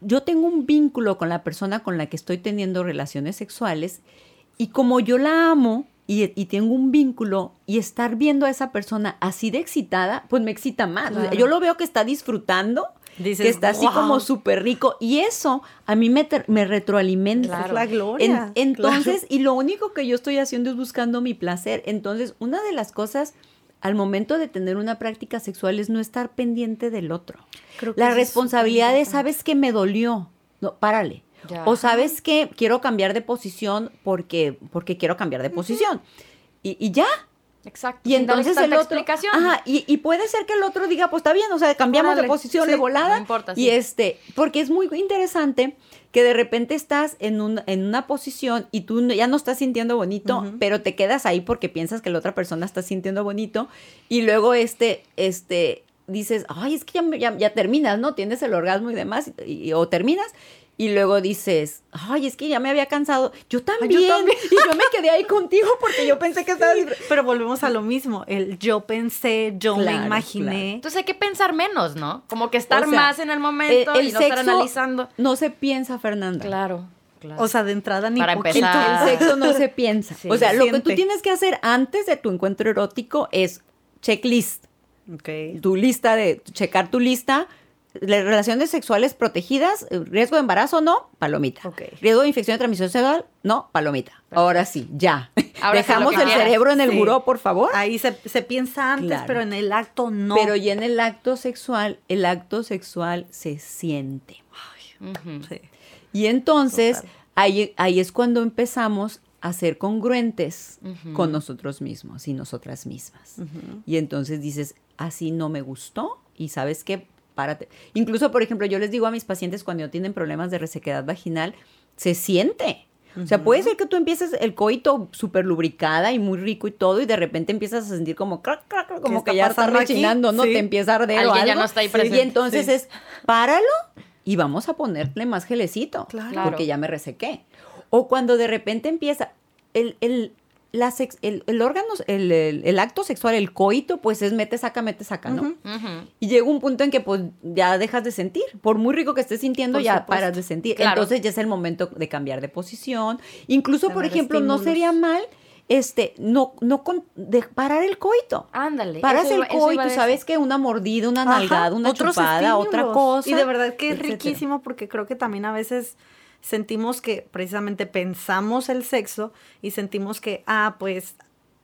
yo tengo un vínculo con la persona con la que estoy teniendo relaciones sexuales y como yo la amo y, y tengo un vínculo y estar viendo a esa persona así de excitada, pues me excita más. O sea, Claro. yo lo veo que está disfrutando, Dices, que está así como súper rico y eso a mí me, me retroalimenta. Claro. Es la gloria. En- entonces, claro. y lo único que yo estoy haciendo es buscando mi placer. Entonces, una de las cosas al momento de tener una práctica sexual es no estar pendiente del otro. Creo que La responsabilidad es. ¿sabes que me dolió? No, párale. Ya. O sabes que quiero cambiar de posición porque, porque quiero cambiar de posición. Y, y ya. Exacto. Y entonces el otro. Ajá, y, y puede ser que el otro diga, pues está bien, o sea, cambiamos de posición sí, de volada. no importa, Y este, porque es muy interesante que de repente estás en, un, en una posición y tú ya no estás sintiendo bonito, pero te quedas ahí porque piensas que la otra persona está sintiendo bonito. Y luego este, este, dices, ay, es que ya, ya, ya terminas, ¿no? Tienes el orgasmo y demás, y- o terminas. Y luego dices, ay, es que ya me había cansado. Yo también. también. Y yo me quedé ahí contigo porque yo pensé que estaba disfr- Pero volvemos a lo mismo. El yo pensé, yo Claro, me imaginé. Entonces hay que pensar menos, ¿no? Como que estar O sea, más en el momento el- el y no estar sexo analizando. No se piensa, Fernanda. Claro, claro. O sea, de entrada ni Para poquito. empezar. El sexo no se piensa. Sí. o sea, lo que tú tienes que hacer antes de tu encuentro erótico es checklist. Ok. Tu lista de, checar tu lista. Relaciones sexuales protegidas, eh, riesgo de embarazo, no, palomita. Ok. Riesgo de infección de transmisión sexual, no, palomita. Ahora sí, ya. Ahora Dejamos que el cerebro en el Sí. buró, por favor. Ahí se, se piensa antes, Claro. pero en el acto no. Pero ya en el acto sexual, el acto sexual se siente. Sí. Y entonces, ahí, ahí es cuando empezamos a ser congruentes con nosotros mismos y nosotras mismas. Y entonces dices, así no me gustó y sabes qué, párate. Incluso, por ejemplo, yo les digo a mis pacientes cuando tienen problemas de resequedad vaginal, se siente. O sea, puede ser que tú empieces el coito súper lubricada y muy rico y todo, y de repente empiezas a sentir como crac, crac, crac, como que ya está pasando aquí? rechinando, ¿no? Sí. Te empieza a arder o Alguien ya algo. no está ahí presente. Y entonces Sí. es, páralo y vamos a ponerle más gelecito. Claro. Claro. Porque ya me resequé. O cuando de repente empieza el, el, la sex- el, el órgano, el, el- el acto sexual, el coito, pues es mete, saca, mete, saca, ¿no? Y llega un punto en que pues ya dejas de sentir. Por muy rico que estés sintiendo, Por ya supuesto. paras de sentir. Claro. Entonces ya es el momento de cambiar de posición. Incluso, por ejemplo, no sería mal este, no, no con- de parar el coito. Ándale. Paras el coito. ¿sabes que Una mordida, una Ajá, nalgada, una chupada, otra cosa. Y de verdad que es etcétera. riquísimo porque creo que también a veces sentimos que precisamente pensamos el sexo y sentimos que, ah, pues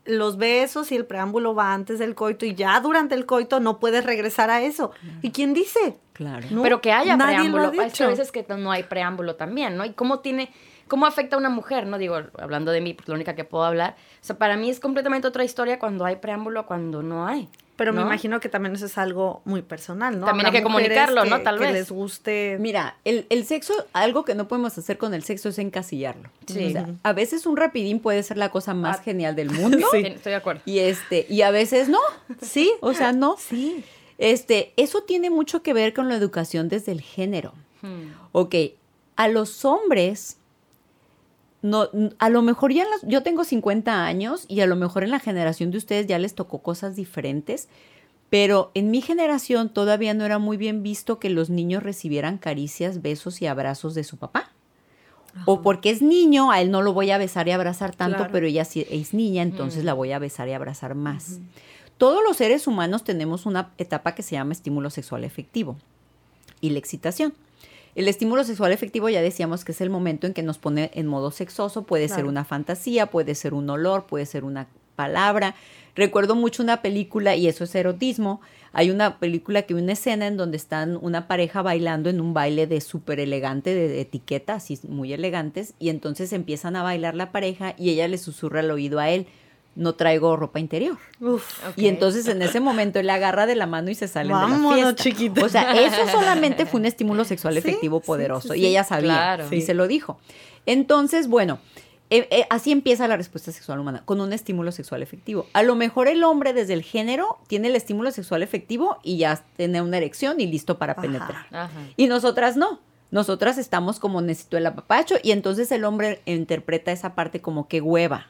los besos y el preámbulo va antes del coito y ya durante el coito no puedes regresar a eso. ¿Y quién dice? Claro. No, Pero que haya nadie lo preámbulo. ha Es que a dicho. veces que no hay preámbulo también, ¿no? Y cómo tiene, cómo afecta a una mujer, ¿no? Digo, hablando de mí, pues la única que puedo hablar. O sea, para mí es completamente otra historia cuando hay preámbulo, cuando no hay. Pero me ¿no? imagino que también eso es algo muy personal, ¿no? También hay que comunicarlo, ¿no? Tal que vez. les guste. Mira, el, el sexo, algo que no podemos hacer con el sexo es encasillarlo. Sí. O sea, a veces un rapidín puede ser la cosa más Ah. genial del mundo. Sí, Estoy de acuerdo. Y este, y a veces no. Sí, O sea, no. sí. Este, eso tiene mucho que ver con la educación desde el género. Hmm. Ok, a los hombres, no, a lo mejor ya en las- yo tengo 50 años y a lo mejor en la generación de ustedes ya les tocó cosas diferentes, pero en mi generación todavía no era muy bien visto que los niños recibieran caricias, besos y abrazos de su papá. O porque es niño, a él no lo voy a besar y abrazar tanto, Claro. pero ella sí es niña, entonces la voy a besar y abrazar más. Todos los seres humanos tenemos una etapa que se llama estímulo sexual efectivo y la excitación. El estímulo sexual efectivo ya decíamos que es el momento en que nos pone en modo sexoso, puede ser una fantasía, puede ser un olor, puede ser una palabra. Recuerdo mucho una película, y eso es erotismo, hay una película que hay una escena en donde están una pareja bailando en un baile de súper elegante, de, de etiqueta, así muy elegantes, y entonces empiezan a bailar la pareja y ella le susurra al oído a él, no traigo ropa interior. Uf. Y entonces en ese momento él agarra de la mano y se salen de la fiesta. O sea, eso solamente fue un estímulo sexual Sí, efectivo poderoso. sí, Y ella sabía Claro. y se lo dijo. Entonces, bueno, eh, eh, así empieza la respuesta sexual humana, con un estímulo sexual efectivo. A lo mejor el hombre desde el género tiene el estímulo sexual efectivo y ya tiene una erección y listo para Ajá. penetrar. Ajá. Y nosotras no. Nosotras estamos como necesito el apapacho y entonces el hombre interpreta esa parte como que hueva.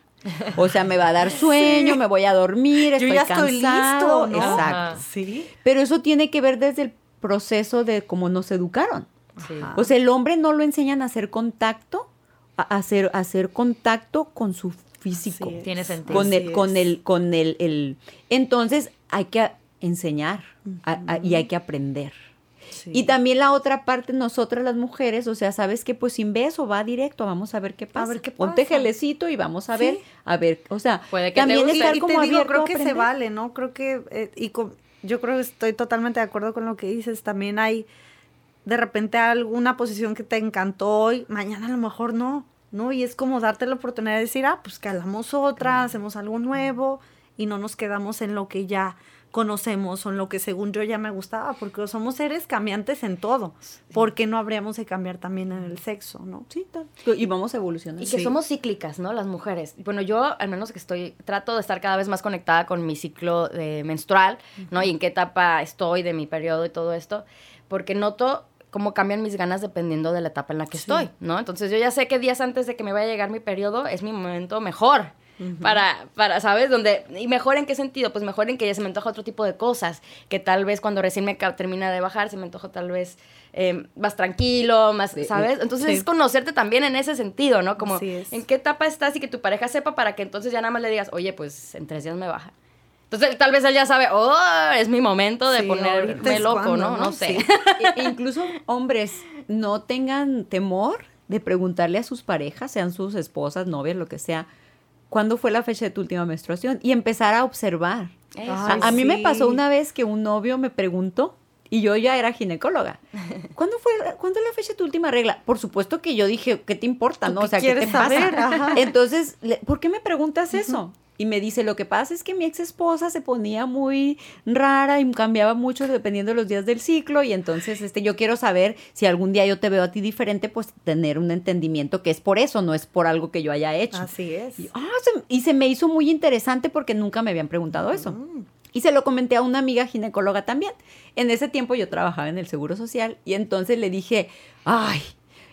O sea, me va a dar sueño, me voy a dormir, Yo ya estoy listo, ¿no? Exacto. Sí. Pero eso tiene que ver desde el proceso de cómo nos educaron. Sí. O sea, el hombre no lo enseñan a hacer contacto, a hacer, a hacer contacto con su físico. Tiene sentido. Con el, con el, con el, el- entonces hay que enseñar a- a- y hay que aprender. Sí. Y también la otra parte, nosotras las mujeres, o sea, sabes que pues sin beso va directo, vamos a ver qué pasa. ver qué Ponte pasa. gelecito y vamos a Sí. ver, a ver, o sea, Puede que también estar y como te digo, creo a que se vale, ¿no? Creo que, eh, y con- yo creo que estoy totalmente de acuerdo con lo que dices. También hay de repente alguna posición que te encantó hoy, mañana a lo mejor no, ¿no? Y es como darte la oportunidad de decir, ah, pues calamos otra, hacemos algo nuevo y no nos quedamos en lo que ya conocemos o en lo que según yo ya me gustaba, porque somos seres cambiantes en todo. ¿Por qué no habríamos de cambiar también en el sexo, no? Sí, tal. y vamos a evolucionar. Y que Sí. somos cíclicas, ¿no? Las mujeres. Bueno, yo al menos que estoy, trato de estar cada vez más conectada con mi ciclo de menstrual, ¿no? Y en qué etapa estoy de mi periodo y todo esto, porque noto cómo cambian mis ganas dependiendo de la etapa en la que Sí. estoy, ¿no? Entonces yo ya sé que días antes de que me vaya a llegar mi periodo es mi momento mejor. Para, para, ¿sabes? Donde, ¿Y mejor en qué sentido? Pues mejor en que ya se me antoja otro tipo de cosas, que tal vez cuando recién me termina de bajar, se me antoja tal vez eh, más tranquilo, más, ¿sabes? Entonces es conocerte también en ese sentido, ¿no? Como en qué etapa estás y que tu pareja sepa para que entonces ya nada más le digas, oye, pues en tres días me baja. Entonces, tal vez él ya sabe, oh, es mi momento de ponerme loco, ¿no? ¿no? sé. E incluso hombres no tengan temor de preguntarle a sus parejas, sean sus esposas, novias, lo que sea, ¿cuándo fue la fecha de tu última menstruación? Y empezar a observar. a, mí me pasó una vez que un novio me preguntó, y yo ya era ginecóloga. ¿Cuándo fue, ¿cuándo es la fecha de tu última regla? Por supuesto que yo dije, ¿qué te importa? ¿No? O sea, ¿qué te pasa? Entonces, ¿por qué me preguntas eso? Y me dice, lo que pasa es que mi ex esposa se ponía muy rara y cambiaba mucho dependiendo de los días del ciclo y entonces este, yo quiero saber si algún día yo te veo a ti diferente, pues tener un entendimiento que es por eso, no es por algo que yo haya hecho. Así es. Y, ah, se, me hizo muy interesante porque nunca me habían preguntado eso. Mm. Y se lo comenté a una amiga ginecóloga también. En ese tiempo yo trabajaba en el Seguro Social y entonces le dije, ay,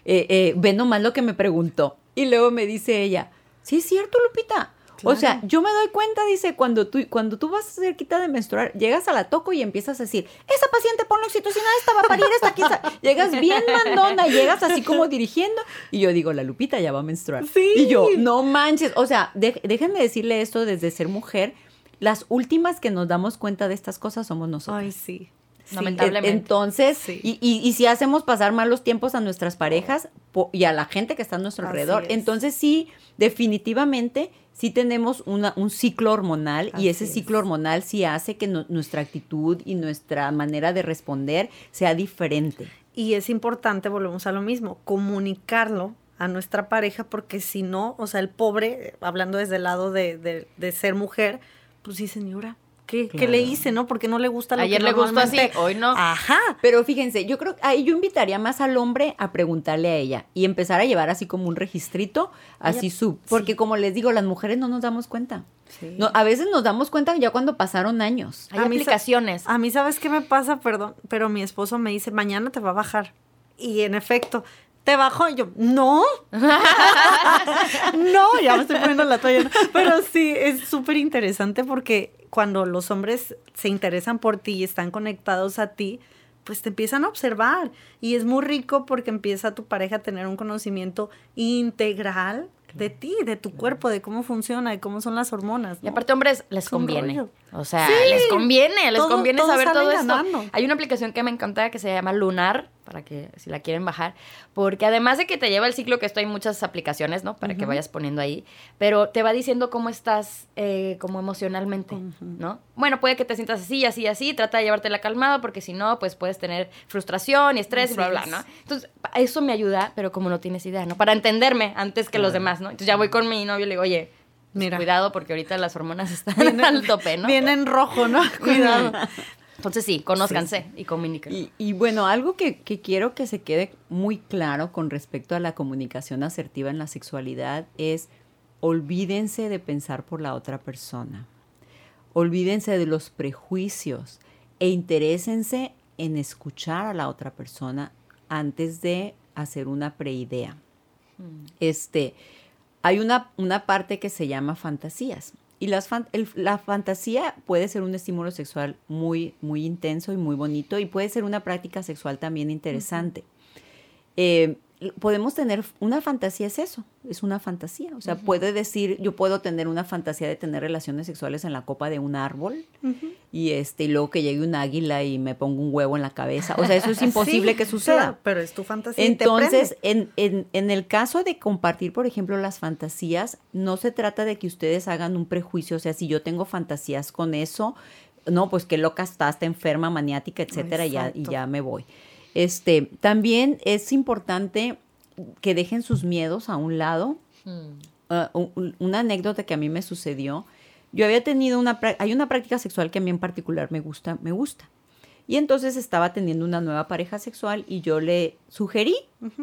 eh, eh, ve nomás lo que me preguntó. Y luego me dice ella, sí es cierto, Lupita, o sea, yo me doy cuenta, dice, cuando tú, cuando tú vas a ser quita de menstruar, llegas a la toco y empiezas a decir, esa paciente por oxitocina, esta va a parir, esta aquí. Llegas bien mandona, llegas así como dirigiendo. Y yo digo, la Lupita ya va a menstruar. Sí. Y yo, no manches. O sea, déjenme decirle esto desde ser mujer. Las últimas que nos damos cuenta de estas cosas somos nosotros. Ay, sí. Lamentablemente. Entonces, y, y, si hacemos pasar malos tiempos a nuestras parejas y a la gente que está a nuestro alrededor, entonces sí, definitivamente sí tenemos una, un ciclo hormonal y ese ciclo hormonal sí hace que nuestra actitud y nuestra manera de responder sea diferente. Y es importante, volvemos a lo mismo, comunicarlo a nuestra pareja porque si no, o sea, el pobre, hablando desde el lado de, de, de ser mujer, pues sí, señora, ¿Qué, le hice, no? Porque no le gusta lo Ayer le gustó así, hoy no. Ajá. Pero fíjense, yo creo que ahí yo invitaría más al hombre a preguntarle a ella y empezar a llevar así como un registrito, así su. Porque como les digo, las mujeres no nos damos cuenta. No, a veces nos damos cuenta ya cuando pasaron años. Hay aplicaciones. A mí, ¿sabes qué me pasa? Perdón, pero mi esposo me dice, mañana te va a bajar. Y en efecto, te bajó. Y yo, no. no, ya me estoy poniendo la toalla. Pero sí, es súper interesante porque cuando los hombres se interesan por ti y están conectados a ti, pues te empiezan a observar. Y es muy rico porque empieza tu pareja a tener un conocimiento integral de ti, de tu cuerpo, de cómo funciona, de cómo son las hormonas. Y aparte, hombres, les conviene. O sea, les conviene, les conviene saber todo esto. Hay una aplicación que me encanta que se llama Lunar, para que si la quieren bajar, porque además de que te lleva el ciclo, que esto hay muchas aplicaciones, ¿no? Para que vayas poniendo ahí, pero te va diciendo cómo estás eh, como emocionalmente, ¿no? Bueno, puede que te sientas así, así, así, trata de llevarte la calmada, porque si no, pues puedes tener frustración y estrés y bla, bla, ¿no? Entonces, eso me ayuda, pero como no tienes idea, ¿no? Para entenderme antes que los demás, ¿no? Entonces ya voy con mi novio y le digo, oye, Mira. cuidado porque ahorita las hormonas están al tope, ¿no? Viene en rojo, ¿no? Cuidado. Entonces sí, conózcanse y comuniquen. Y, bueno, algo que, quiero que se quede muy claro con respecto a la comunicación asertiva en la sexualidad es olvídense de pensar por la otra persona. Olvídense de los prejuicios e interésense en escuchar a la otra persona antes de hacer una preidea. Mm. Este, hay una, una parte que se llama fantasías. Y las la fantasía puede ser un estímulo sexual muy, muy intenso y muy bonito y puede ser una práctica sexual también interesante podemos tener una fantasía es eso, es una fantasía. O sea, puede decir, yo puedo tener una fantasía de tener relaciones sexuales en la copa de un árbol y este y luego que llegue un águila y me ponga un huevo en la cabeza. O sea, eso es imposible que suceda. pero es tu fantasía. Entonces, en, en, en el caso de compartir, por ejemplo, las fantasías, no se trata de que ustedes hagan un prejuicio. O sea, si yo tengo fantasías con eso, no, pues qué loca está, está enferma, maniática, etcétera, ya, y ya me voy. Este, también es importante que dejen sus miedos a un lado. Hmm. Ah, una anécdota que a mí me sucedió. Yo había tenido una, hay una práctica sexual que a mí en particular me gusta, me gusta. Y entonces estaba teniendo una nueva pareja sexual y yo le sugerí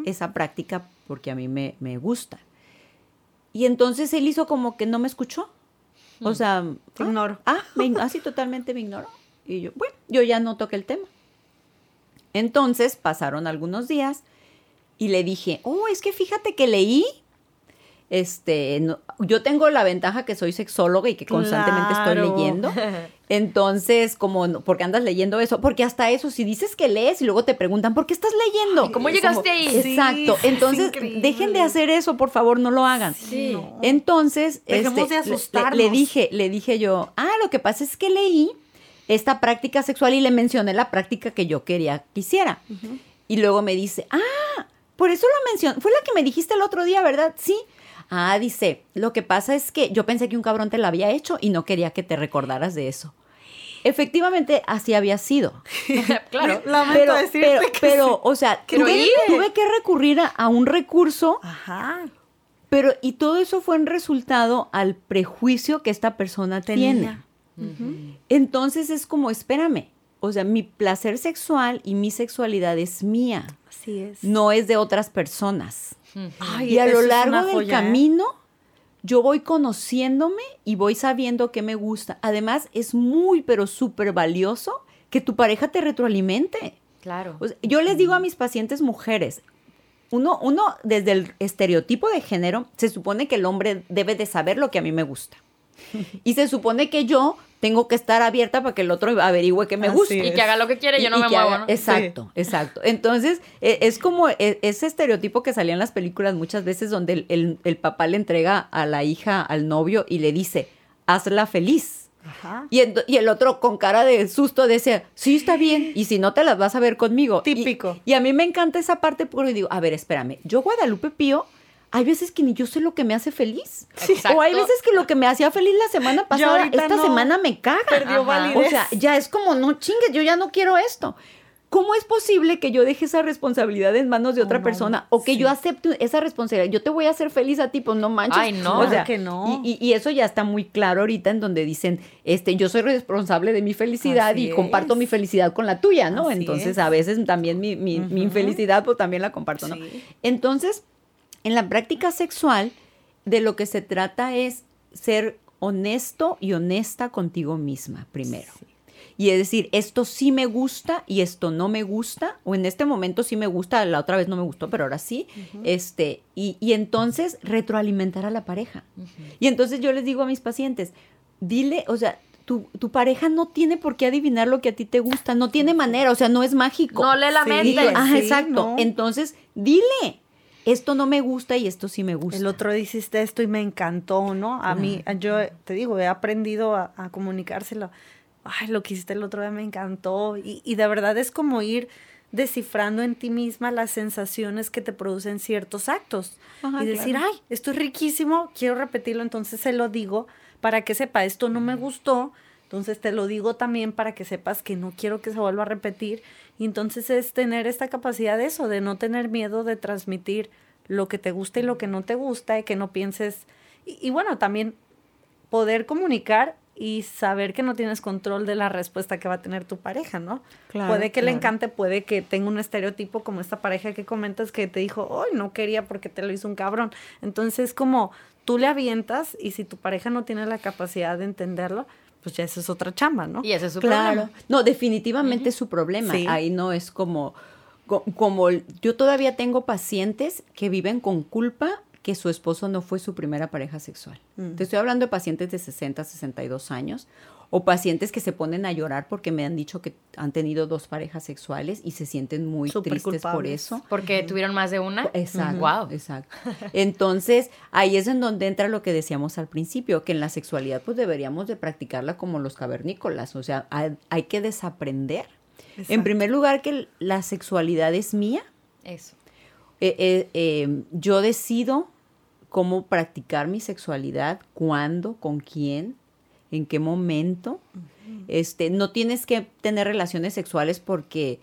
esa práctica porque a mí me, gusta. Y entonces él hizo como que no me escuchó. O hmm. sea, te ignoro. Ah, así totalmente me ignoró. Y yo, bueno, yo ya no toqué el tema. Entonces pasaron algunos días y le dije, oh, es que fíjate que leí este, no- yo tengo la ventaja que soy sexóloga y que constantemente estoy leyendo. Entonces, como, no- ¿por qué andas leyendo eso? Porque hasta eso, si dices que lees y luego te preguntan, ¿por qué estás leyendo? ¿cómo llegaste como- ahí? Exacto. sí, Entonces, dejen de hacer eso, por favor, no lo hagan. Sí. No. Entonces, este, de. Le, dije, le dije yo, ah, lo que pasa es que leí esta práctica sexual y le mencioné la práctica que yo quería que hiciera. Y luego me dice, ah, por eso lo mencioné, fue la que me dijiste el otro día, ¿verdad? Sí. Ah, dice, lo que pasa es que yo pensé que un cabrón te la había hecho y no quería que te recordaras de eso. Efectivamente, así había sido. claro. Lamento Pero, pero, que pero, sí. o sea, tuve, tuve que recurrir a, a un recurso Ajá. pero, y todo eso fue en resultado al prejuicio que esta persona tiene. Entonces es como, espérame, o sea, mi placer sexual y mi sexualidad es mía, Así es. no es de otras personas. Ay, y a lo largo del joya, ¿eh? camino, yo voy conociéndome y voy sabiendo qué me gusta. Además, es muy, pero súper valioso que tu pareja te retroalimente. Claro. O sea, yo les digo a mis pacientes mujeres, uno, uno desde el estereotipo de género, se supone que el hombre debe de saber lo que a mí me gusta. Y se supone que yo tengo que estar abierta para que el otro averigüe qué me Así gusta. y que haga lo que quiere, yo Y- no y me que muevo, haga- ¿no? Exacto, exacto. Entonces, e- es como e- ese estereotipo que salía en las películas muchas veces donde el, el- el papá le entrega a la hija al novio y le dice, hazla feliz. Ajá. Y, y el otro con cara de susto decía, sí, está bien, y si no te las vas a ver conmigo. Y- Típico. Y, a mí me encanta esa parte porque digo, a ver, espérame, yo Guadalupe Pío, hay veces que ni yo sé lo que me hace feliz. Exacto. O hay veces que lo que me hacía feliz la semana pasada, esta no. semana me caga. Perdió validez. O sea, ya es como, no chingues, yo ya no quiero esto. ¿Cómo es posible que yo deje esa responsabilidad en manos de otra no, persona? O que sí. yo acepte esa responsabilidad. Yo te voy a hacer feliz a ti, pues no manches. Ay, no. O sea, que no. Y, eso ya está muy claro ahorita en donde dicen, este, yo soy responsable de mi felicidad Así y comparto mi felicidad con la tuya, ¿no? Así Entonces, es. a veces también mi, mi- mi Ujú. infelicidad, pues también la comparto, ¿no? Sí. Entonces, en la práctica sexual, de lo que se trata es ser honesto y honesta contigo misma primero. Y es decir, esto sí me gusta y esto no me gusta, o en este momento sí me gusta, la otra vez no me gustó, pero ahora sí, este, y, y entonces retroalimentar a la pareja. Y entonces yo les digo a mis pacientes, dile, o sea, tu, tu pareja no tiene por qué adivinar lo que a ti te gusta, no tiene manera, o sea, no es mágico. No lee la Sí. Sí, exacto. ¿no? Entonces, dile, esto no me gusta y esto sí me gusta. El otro hiciste esto y me encantó, ¿no? A mí, yo te digo, he aprendido a, a comunicárselo. Ay, lo que hiciste el otro día me encantó. Y, y de verdad es como ir descifrando en ti misma las sensaciones que te producen ciertos actos. Ajá, y decir, claro. ay, esto es riquísimo, quiero repetirlo, entonces se lo digo para que sepa, esto no me gustó, entonces te lo digo también para que sepas que no quiero que se vuelva a repetir. Y entonces es tener esta capacidad de eso, de no tener miedo de transmitir lo que te gusta y lo que no te gusta y que no pienses. Y, y bueno, también poder comunicar y saber que no tienes control de la respuesta que va a tener tu pareja, ¿no? Claro, puede que le encante, puede que tenga un estereotipo como esta pareja que comentas que te dijo, hoy no quería porque te lo hizo un cabrón. Entonces, como tú le avientas y si tu pareja no tiene la capacidad de entenderlo, pues ya eso es otra chamba, ¿no? Y ese es su Claro. problema. No, definitivamente es su problema. Sí. Ahí no es como, co- como yo todavía tengo pacientes que viven con culpa que su esposo no fue su primera pareja sexual. Mm. Te estoy hablando de pacientes de 60, 62 años o pacientes que se ponen a llorar porque me han dicho que han tenido dos parejas sexuales y se sienten muy tristes por eso. Porque tuvieron más de una. Exacto. Wow. Exacto. Entonces, ahí es en donde entra lo que decíamos al principio, que en la sexualidad pues deberíamos de practicarla como los cavernícolas, o sea, hay, hay que desaprender. En primer lugar, que la sexualidad es mía. Eso. Eh, eh, eh, yo decido cómo practicar mi sexualidad, cuándo, con quién, en qué momento. Este, no tienes que tener relaciones sexuales porque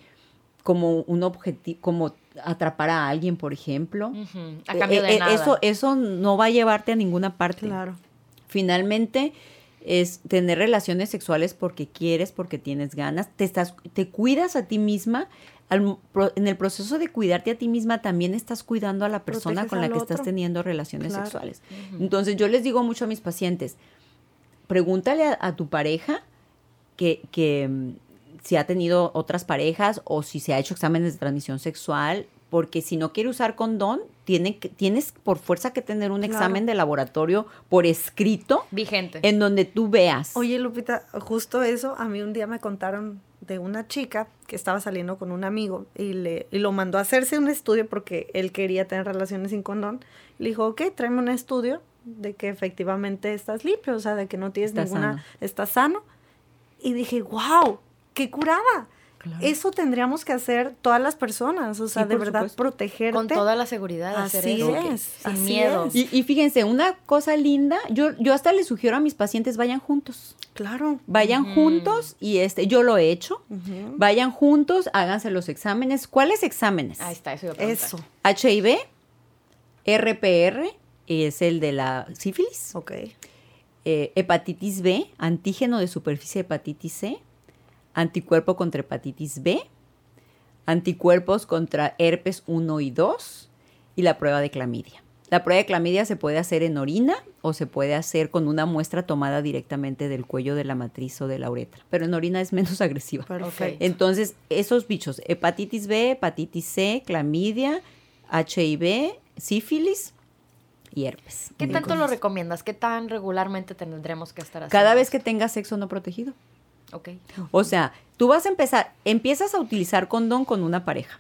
como un objetivo, como atrapar a alguien, por ejemplo. Ujú, A cambio Eh, de eh, nada. Eso, eso no va a llevarte a ninguna parte. Claro. Finalmente, es tener relaciones sexuales porque quieres, porque tienes ganas, te, estás, te cuidas a ti misma. al pro- en el proceso de cuidarte a ti misma también estás cuidando a la persona Proteges con la que estás teniendo relaciones Claro. sexuales. Entonces yo les digo mucho a mis pacientes, pregúntale a, a tu pareja que, que, mm, si ha tenido otras parejas o si se ha hecho exámenes de transmisión sexual, porque si no quiere usar condón, tiene que, tienes por fuerza que tener un Claro. examen de laboratorio por escrito Vigente. en donde tú veas. Oye, Lupita, justo eso, a mí un día me contaron de una chica que estaba saliendo con un amigo y, le, y lo mandó a hacerse un estudio porque él quería tener relaciones sin condón. Le dijo, ok, tráeme un estudio de que efectivamente estás limpio, o sea, de que no tienes Estás ninguna, sano. estás sano. Y dije, wow, qué curada. Claro. Eso tendríamos que hacer todas las personas, o sea, Sí, de verdad, supuesto. protegerte. Con toda la seguridad de hacer Así eso. es, Sin así miedo. es. Y, y fíjense, una cosa linda, yo, yo hasta les sugiero a mis pacientes, vayan juntos. Claro. Vayan juntos y este, yo lo he hecho. Vayan juntos, háganse los exámenes. ¿Cuáles exámenes? Ahí está, eso preguntar. Eso, HIV, RPR, es el de la sífilis, ok. eh, hepatitis B, antígeno de superficie de hepatitis C, anticuerpo contra hepatitis B, anticuerpos contra herpes 1 y 2 y la prueba de clamidia. La prueba de clamidia se puede hacer en orina o se puede hacer con una muestra tomada directamente del cuello de la matriz o de la uretra, pero en orina es menos agresiva. Perfecto. Entonces, esos bichos, hepatitis B, hepatitis C, clamidia, HIV, sífilis y herpes. ¿Qué tanto lo recomiendas? ¿Qué tan regularmente tendremos que estar haciendo? Cada vez que tengas sexo no protegido. Ok. O sea, tú vas a empezar, empiezas a utilizar condón con una pareja.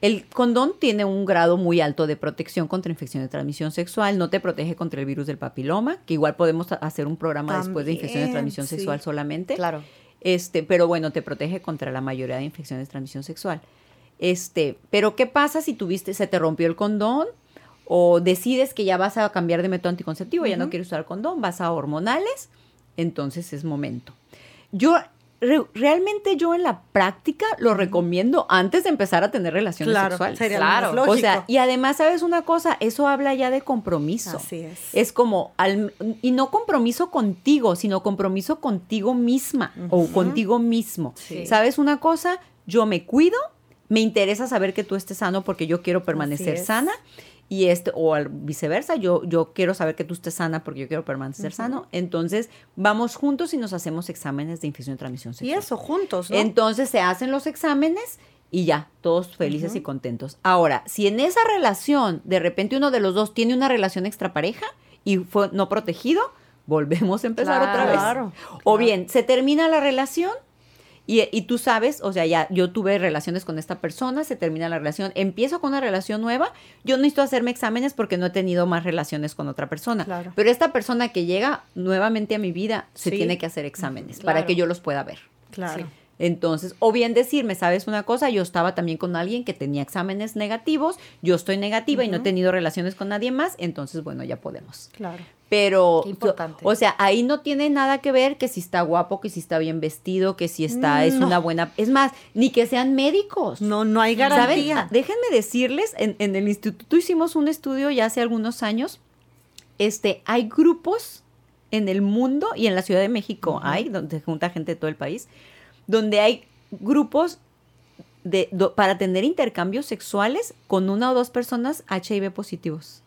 El condón tiene un grado muy alto de protección contra infección de transmisión sexual, no te protege contra el virus del papiloma, que igual podemos hacer un programa después de infección de transmisión sí. sexual solamente. Claro. Este, pero bueno, te protege contra la mayoría de infecciones de transmisión sexual. Este, pero ¿qué pasa si tuviste, se te rompió el condón o decides que ya vas a cambiar de método anticonceptivo, ya no quieres usar condón, vas a hormonales, entonces es momento. Yo re- realmente yo en la práctica lo recomiendo antes de empezar a tener relaciones Claro, sexuales. sería Claro. lógico. O sea, y además, ¿sabes una cosa? Eso habla ya de compromiso. Así es. Es como, al- y no compromiso contigo, sino compromiso contigo misma o contigo mismo. Sí. ¿Sabes una cosa? Yo me cuido, me interesa saber que tú estés sano porque yo quiero permanecer sana. Y este, o al viceversa, yo, yo quiero saber que tú estés sana porque yo quiero permanecer sano. Entonces, vamos juntos y nos hacemos exámenes de infección de transmisión Y sexual. eso, juntos, ¿no? Entonces se hacen los exámenes y ya, todos felices y contentos. Ahora, si en esa relación de repente uno de los dos tiene una relación extrapareja y fue no protegido, volvemos a empezar otra vez. Claro, O bien, se termina la relación y, y tú sabes, o sea, ya yo tuve relaciones con esta persona, se termina la relación, empiezo con una relación nueva, yo necesito hacerme exámenes porque no he tenido más relaciones con otra persona. Claro. Pero esta persona que llega nuevamente a mi vida se Sí. tiene que hacer exámenes Claro. para que yo los pueda ver. Claro. Sí. Entonces, o bien decirme, ¿sabes una cosa? Yo estaba también con alguien que tenía exámenes negativos, yo estoy negativa y no he tenido relaciones con nadie más, entonces, bueno, ya podemos. Claro. Pero, Qué importante. o sea, ahí no tiene nada que ver que si está guapo, que si está bien vestido, que si está, es una buena, es más, ni que sean médicos. No, no hay garantía. Déjenme decirles, en, en el instituto hicimos un estudio ya hace algunos años. Este, hay grupos en el mundo y en la Ciudad de México hay, donde se junta gente de todo el país, donde hay grupos de, do- para tener intercambios sexuales con una o dos personas HIV positivos.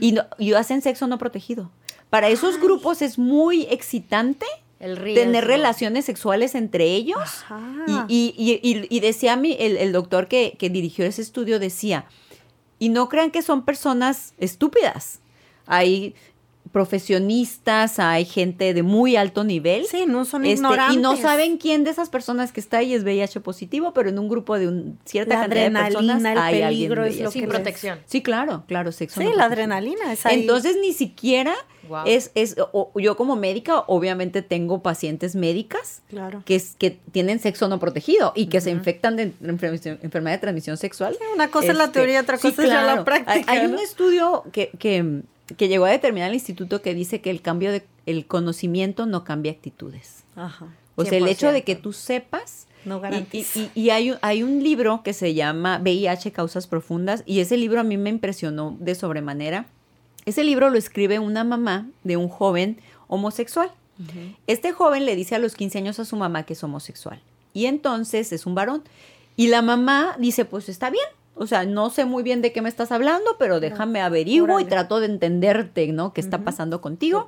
Y, no, y hacen sexo no protegido. Para esos grupos es muy excitante El tener relaciones sexuales entre ellos. Ajá. Y, y- y- y- y decía mi, el, el doctor que, que dirigió ese estudio, decía, y no crean que son personas estúpidas. Hay profesionistas, hay gente de muy alto nivel. Sí, no son este, ignorantes. y no saben quién de esas personas que está ahí es VIH positivo, pero en un grupo de un, cierta La cantidad de personas adrenalina, el hay alguien peligro es lo Sin que protección. Sí, claro, claro, sexo. Sí, no la adrenalina es ahí. Entonces ni siquiera Wow. es, es o- yo como médica obviamente tengo pacientes médicas Claro. que, es, que tienen sexo no protegido y que se infectan de enfer- enfermedad de transmisión sexual. Sí, una cosa es la Este, teoría, otra sí, cosa es ya la claro. práctica, Hay, hay ¿no? un estudio que, que, que llegó a determinar el instituto que dice que el cambio de el conocimiento no cambia actitudes. Ajá. O sea, el hecho de 100%. que tú sepas No garantiza. y- y- y hay, un- hay un libro que se llama VIH, Causas Profundas, y ese libro a mí me impresionó de sobremanera. Ese libro lo escribe una mamá de un joven homosexual. Este joven le dice a los 15 años a su mamá que es homosexual. Y entonces es un varón. Y la mamá dice, pues está bien. O sea, no sé muy bien de qué me estás hablando, pero déjame averiguo y trato de entenderte, ¿no? ¿Qué está pasando contigo?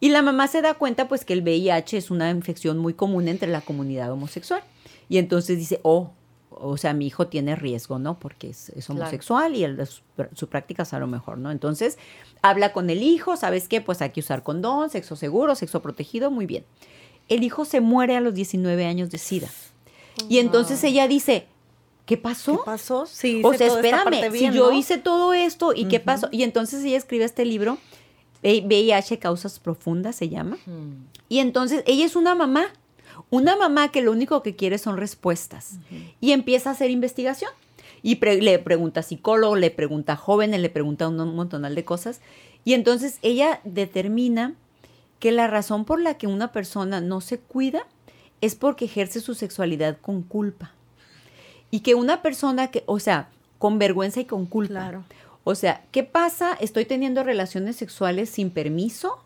Y la mamá se da cuenta pues que el VIH es una infección muy común entre la comunidad homosexual. Y entonces dice, oh, o sea, mi hijo tiene riesgo, ¿no? Porque es, es homosexual y el, su, su, práctica es a lo mejor, ¿no? Entonces, habla con el hijo, ¿sabes qué? Pues hay que usar condón, sexo seguro, sexo protegido, muy bien. El hijo se muere a los 19 años de SIDA. y entonces ella dice, ¿qué pasó? ¿Qué pasó? Sí, o sea, espérame, si yo hice todo esto, ¿y qué pasó? Y entonces ella escribe este libro, VIH Causas Profundas se llama. Y entonces ella es una mamá, una mamá que lo único que quiere son respuestas. Y empieza a hacer investigación. Y le pregunta a psicólogo, le pregunta a jóvenes, le pregunta un, un montón de cosas. Y entonces ella determina que la razón por la que una persona no se cuida es porque ejerce su sexualidad con culpa. Y que una persona que, o sea, con vergüenza y con culpa. Claro. O sea, ¿qué pasa? Estoy teniendo relaciones sexuales sin permiso.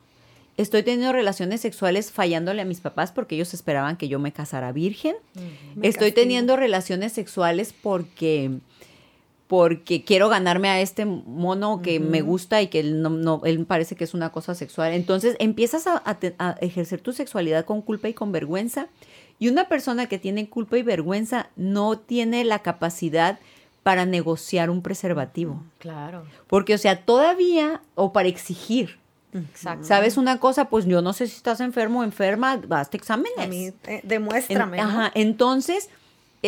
Estoy teniendo relaciones sexuales fallándole a mis papás porque ellos esperaban que yo me casara virgen. Estoy teniendo relaciones sexuales porque porque quiero ganarme a este mono que me gusta y que él no, no, él parece que es una cosa sexual. Entonces empiezas a, a, a, ejercer tu sexualidad con culpa y con vergüenza. Y una persona que tiene culpa y vergüenza no tiene la capacidad para negociar un preservativo. Claro. Porque, o sea, todavía, o para exigir. Exacto. ¿Sabes una cosa? Pues yo no sé si estás enfermo o enferma, hazte exámenes. A mí, eh, demuéstrame. En, ¿no? Ajá, entonces,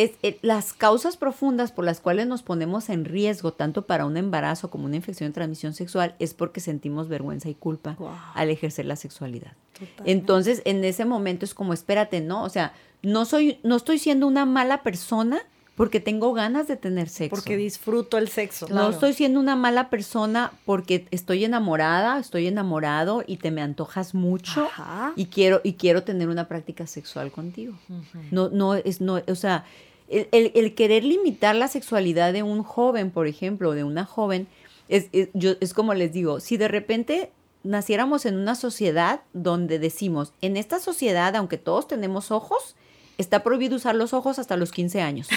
es, es, las causas profundas por las cuales nos ponemos en riesgo, tanto para un embarazo como una infección de transmisión sexual, es porque sentimos vergüenza y culpa Wow. al ejercer la sexualidad. Totalmente. Entonces, en ese momento es como, espérate, ¿no? O sea, no soy, no estoy siendo una mala persona porque tengo ganas de tener sexo. Porque disfruto el sexo. Claro. No estoy siendo una mala persona porque estoy enamorada, estoy enamorado y te me antojas mucho Ajá. y quiero y quiero tener una práctica sexual contigo. No no es no, o sea, el, el- el querer limitar la sexualidad de un joven, por ejemplo, de una joven es, es- yo, es como les digo, si de repente naciéramos en una sociedad donde decimos, en esta sociedad, aunque todos tenemos ojos, está prohibido usar los ojos hasta los 15 años.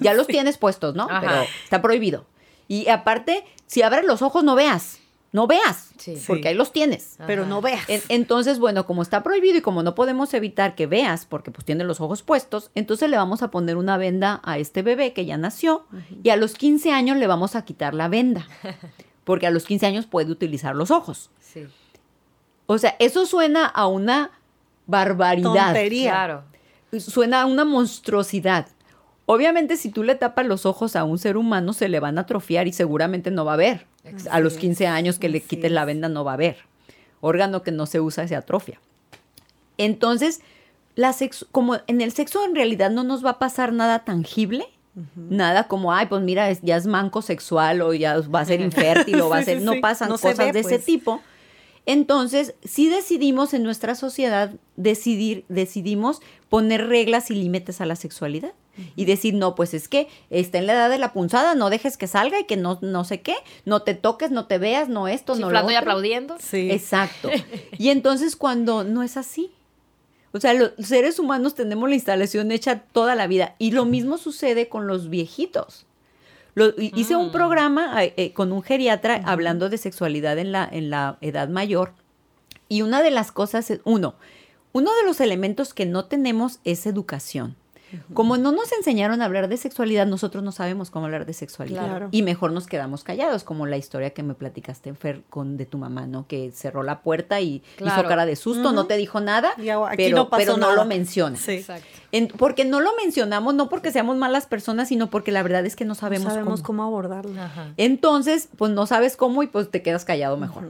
Ya los tienes puestos, ¿no? Ajá. Pero está prohibido. Y aparte, si abres los ojos, no veas. No veas. Sí. Porque ahí los tienes. Pero no veas. En- entonces, bueno, como está prohibido y como no podemos evitar que veas, porque pues tiene los ojos puestos, entonces le vamos a poner una venda a este bebé que ya nació y a los 15 años le vamos a quitar la venda, porque a los 15 años puede utilizar los ojos. Sí. O sea, eso suena a una barbaridad. Tontería. Claro. Suena a una monstruosidad. Obviamente, si tú le tapas los ojos a un ser humano, se le van a atrofiar y seguramente no va a ver. A los 15 años que le Así quites la venda no va a ver. Órgano que no se usa se atrofia. Entonces, la sexo- como en el sexo en realidad no nos va a pasar nada tangible, nada como, ay, pues mira, es- ya es manco sexual o ya va a ser infértil o va a ser, sí, no sí. pasan No cosas ve, de ese pues. tipo. Entonces, sí decidimos en nuestra sociedad decidir, decidimos poner reglas y límites a la sexualidad. Y decir, no, pues es que está en la edad de la punzada, no dejes que salga y que no, no sé qué, no te toques, no te veas, no esto, no lo Chiflando y otro. aplaudiendo. Sí. Exacto. Y entonces cuando no es así. O sea, los seres humanos tenemos la instalación hecha toda la vida. Y lo mismo sucede con los viejitos. Lo- hi- hice un Mm. programa eh, eh, con un geriatra hablando de sexualidad en la, en la edad mayor. Y una de las cosas es, uno, uno de los elementos que no tenemos es educación. Como no nos enseñaron a hablar de sexualidad, nosotros no sabemos cómo hablar de sexualidad. Claro. Y mejor nos quedamos callados, como la historia que me platicaste, Fer, con de tu mamá, ¿no? Que cerró la puerta y Claro. hizo cara de susto, no te dijo nada, Y aquí pero, no pasó pero no nada. lo menciona. Sí. En- porque no lo mencionamos, no porque seamos malas personas, sino porque la verdad es que no No sabemos, sabemos cómo. cómo abordarlo. Ajá. Entonces, pues no sabes cómo y pues te quedas callado mejor.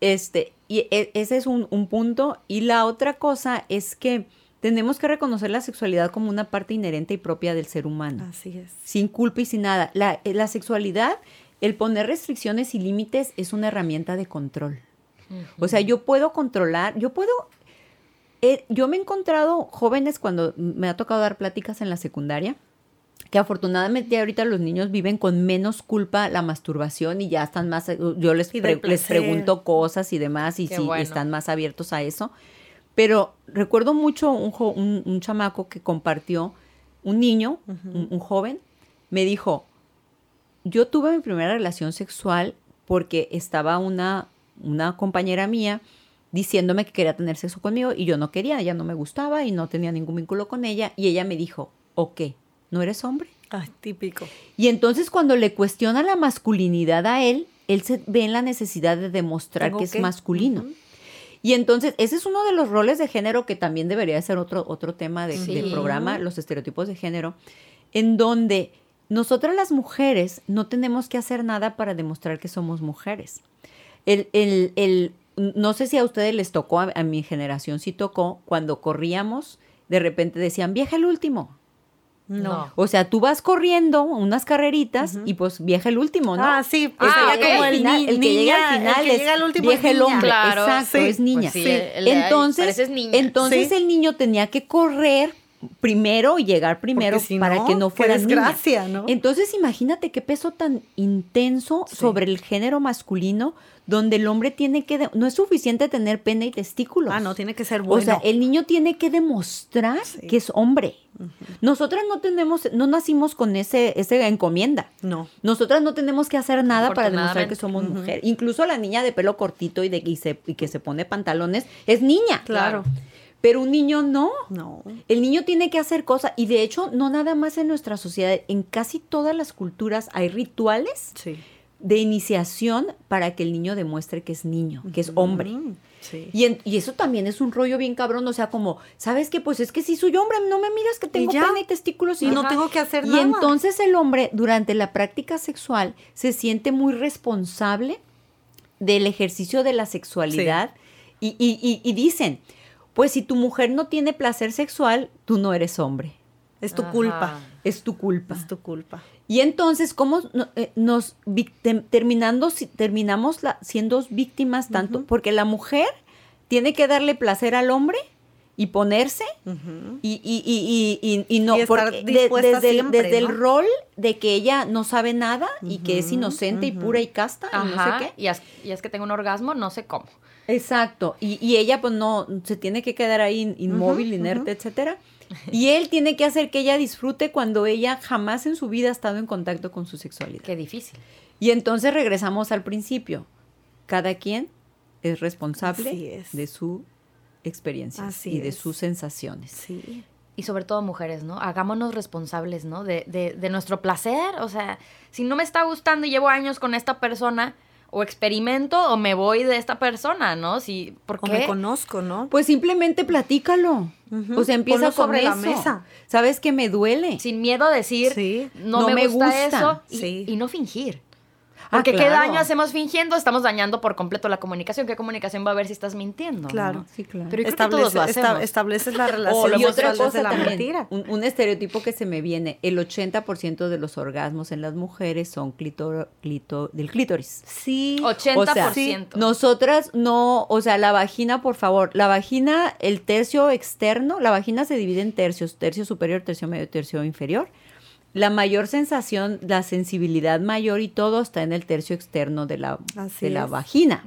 Este, y e- ese es un, un punto. Y la otra cosa es que tenemos que reconocer la sexualidad como una parte inherente y propia del ser humano, Así es. sin culpa y sin nada. La, eh, la sexualidad, el poner restricciones y límites es una herramienta de control. O sea, yo puedo controlar, yo puedo... eh, yo me he encontrado jóvenes cuando me ha tocado dar pláticas en la secundaria, que afortunadamente ahorita los niños viven con menos culpa la masturbación y ya están más, eh, yo les, pre- les pregunto cosas y demás y sí bueno. están más abiertos a eso. Pero recuerdo mucho un, jo- un, un chamaco que compartió, un niño, un, un joven, me dijo, yo tuve mi primera relación sexual porque estaba una, una compañera mía diciéndome que quería tener sexo conmigo y yo no quería, ella no me gustaba y no tenía ningún vínculo con ella y ella me dijo, ¿o qué? ¿No eres hombre? Ay, típico. Y entonces cuando le cuestiona la masculinidad a él, él se ve en la necesidad de demostrar que es masculino. Y entonces, ese es uno de los roles de género que también debería ser otro, otro tema de- Sí. del programa, los estereotipos de género, en donde nosotras las mujeres no tenemos que hacer nada para demostrar que somos mujeres. El, el- el- no sé si a ustedes les tocó, a, a mi generación sí tocó, cuando corríamos, de repente decían, vieja el último. No. O sea, tú vas corriendo unas carreritas y pues vieja el último, ¿no? Ah, sí. El que Ah, llega ok. al final- el que niña, llega al final el que es llega al último vieja es el hombre. Claro. Exacto, Sí. es niña. Pues sí, el entonces, niña. entonces el niño tenía que correr primero y llegar primero si para no, que no fuera niña. desgracia, ¿no? Entonces imagínate qué peso tan intenso Sí. sobre el género masculino donde el hombre tiene que no es suficiente tener pene y testículos. Ah, no, tiene que ser bueno. O sea, el niño tiene que demostrar Sí. que es hombre. Nosotras no tenemos, no nacimos con ese, esa encomienda. No. Nosotras no tenemos que hacer nada para demostrar que somos Ujú. mujer. Incluso la niña de pelo cortito y, de, y, se- y que se pone pantalones es niña. Claro. Pero un niño no. No. El niño tiene que hacer cosas. Y de hecho, no nada más en nuestra sociedad. En casi todas las culturas hay rituales Sí. de iniciación para que el niño demuestre que es niño, que es hombre. Mm, Sí. Y, en- y eso también es un rollo bien cabrón, o sea, como, ¿sabes qué? Pues es que si soy hombre, no me miras que tengo pene y testículos y Y no tengo que hacer y nada. entonces el hombre durante la práctica sexual se siente muy responsable del ejercicio de la sexualidad y, y- y- y dicen, pues si tu mujer no tiene placer sexual, tú no eres hombre, es tu Ajá. culpa. es tu culpa. Es tu culpa. Y entonces, ¿cómo eh, nos terminando, terminamos la- siendo víctimas tanto? Porque la mujer tiene que darle placer al hombre y ponerse Ujú. y, y, y, y, y- y no, porque de- desde, siempre, desde el rol de que ella no sabe nada y que es inocente y pura y casta y no Ajá. sé qué. Y es, y es que tengo un orgasmo, no sé cómo. Exacto. Y, y ella pues no, se tiene que quedar ahí in- inmóvil, inerte, etcétera. Y él tiene que hacer que ella disfrute cuando ella jamás en su vida ha estado en contacto con su sexualidad. Qué difícil. Y entonces regresamos al principio. Cada quien es responsable es. de su experiencia Así y de es. sus sensaciones. Sí. Y sobre todo mujeres, ¿no? Hagámonos responsables, ¿no? De, de, de nuestro placer. O sea, si no me está gustando y llevo años con esta persona, o experimento o me voy de esta persona, ¿no? Si, ¿Por O qué? me conozco, ¿no? Pues simplemente platícalo. O sea, empieza Ponlo con sobre la mesa. Sabes que me duele. Sin miedo a decir, Sí. no, No me, me gusta, gusta. eso. Y, Sí. y no fingir. Ah, Porque qué daño hacemos fingiendo, estamos dañando por completo la comunicación. ¿Qué comunicación va a haber si estás mintiendo? Claro. no? Sí, claro. Pero yo creo que todos lo esta- hacemos. estableces la O relación y otra cosa la también, mentira. un, un estereotipo que se me viene, el 80% de los orgasmos en las mujeres son clitor- clito- del clítoris. Sí. 80%. Nosotras no, o sea, la vagina, por favor, la vagina, el tercio externo, la vagina se divide en tercios, tercio superior, tercio medio, tercio inferior. La mayor sensación, la sensibilidad mayor y todo está en el tercio externo de la, de la vagina.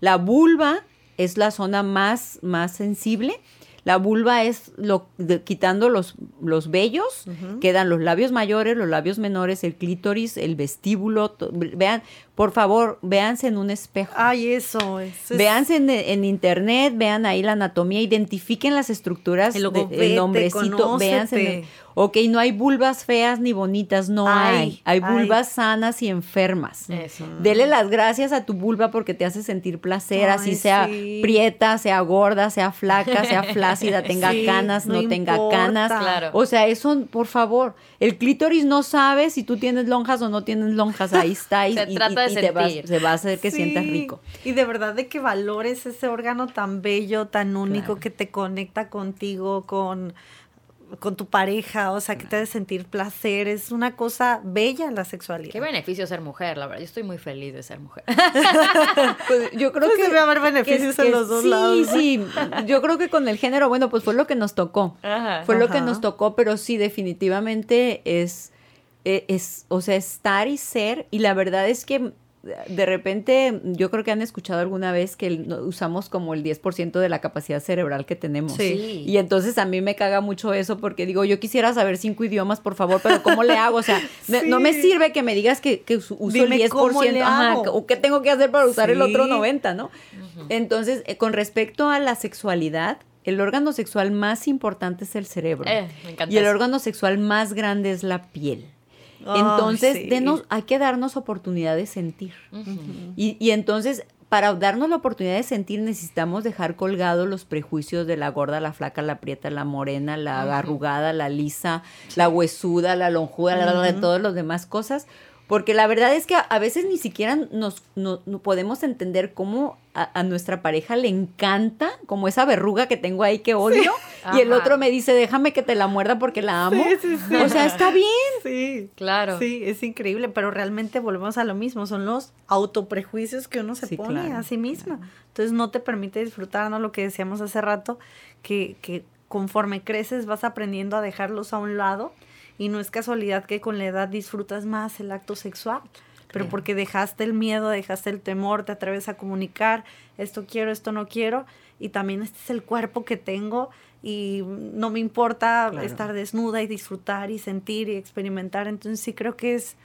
La vulva es la zona más, más sensible. La vulva es lo de- quitando los, los vellos, quedan los labios mayores, los labios menores, el clítoris, el vestíbulo. to- vean, por favor, véanse en un espejo. Ay, eso es. es- Véanse en, en internet, vean ahí la anatomía, identifiquen las estructuras de- vete, el nombrecito, conócete. véanse. en- ok, no hay vulvas feas ni bonitas, no Ay, hay. Hay ay. vulvas sanas y enfermas. Eso. Dele las gracias a tu vulva porque te hace sentir placer, así Ay, sea sí. prieta, sea gorda, sea flaca, sea flácida, tenga Sí, canas, no, no tenga importa. canas. Claro. O sea, eso, por favor, el clítoris no sabe si tú tienes lonjas o no tienes lonjas, ahí está. Y, Se y- trata y de te vas- sentir. se va a hacer que Sí, sientas rico. Y de verdad de que valores ese órgano tan bello, tan único Claro. que te conecta contigo, con, con tu pareja, o sea, que te hace sentir placer. Es una cosa bella la sexualidad. Qué beneficio ser mujer, la verdad. Yo estoy muy feliz de ser mujer. Pues yo creo Pues que debe haber beneficios que en los dos sí, lados. Sí, Yo creo que con el género, bueno, pues fue lo que nos tocó. Ajá. Fue lo que nos tocó, pero sí, definitivamente es, eh, es, o sea, estar y ser. Y la verdad es que de repente, yo creo que han escuchado alguna vez que el- usamos como el 10% de la capacidad cerebral que tenemos. Sí. Y entonces a mí me caga mucho eso porque digo, yo quisiera saber cinco idiomas, por favor, pero ¿cómo le hago? O sea, me- no me sirve que me digas que, que uso Dime el 10%. cómo le ajá, o qué tengo que hacer para usar el otro 90, ¿no? Entonces, eh, con respecto a la sexualidad, el órgano sexual más importante es el cerebro. Eh, me encanta y el órgano sexual más grande es la piel. Entonces, sí. denos, hay que darnos oportunidad de sentir. Y, y entonces, para darnos la oportunidad de sentir, necesitamos dejar colgados los prejuicios de la gorda, la flaca, la prieta, la morena, la arrugada, la lisa, la huesuda, la lonjuda, la, la, la, todas las demás cosas. Porque la verdad es que a, veces ni siquiera nos no, no podemos entender cómo a, a nuestra pareja le encanta, como esa verruga que tengo ahí que odio, y el otro me dice, déjame que te la muerda porque la amo. Sí, sí, sí. O sea, está bien. Sí. Claro. Sí, es increíble, pero realmente volvemos a lo mismo, son los autoprejuicios que uno se Sí, pone claro, a sí misma. Entonces no te permite disfrutar, ¿no? Lo que decíamos hace rato, que, que conforme creces vas aprendiendo a dejarlos a un lado y no es casualidad que con la edad disfrutas más el acto sexual, pero porque dejaste el miedo, dejaste el temor, te atreves a comunicar, esto quiero, esto no quiero, y también este es el cuerpo que tengo y no me importa Claro. estar desnuda y disfrutar y sentir y experimentar. Entonces sí creo que es,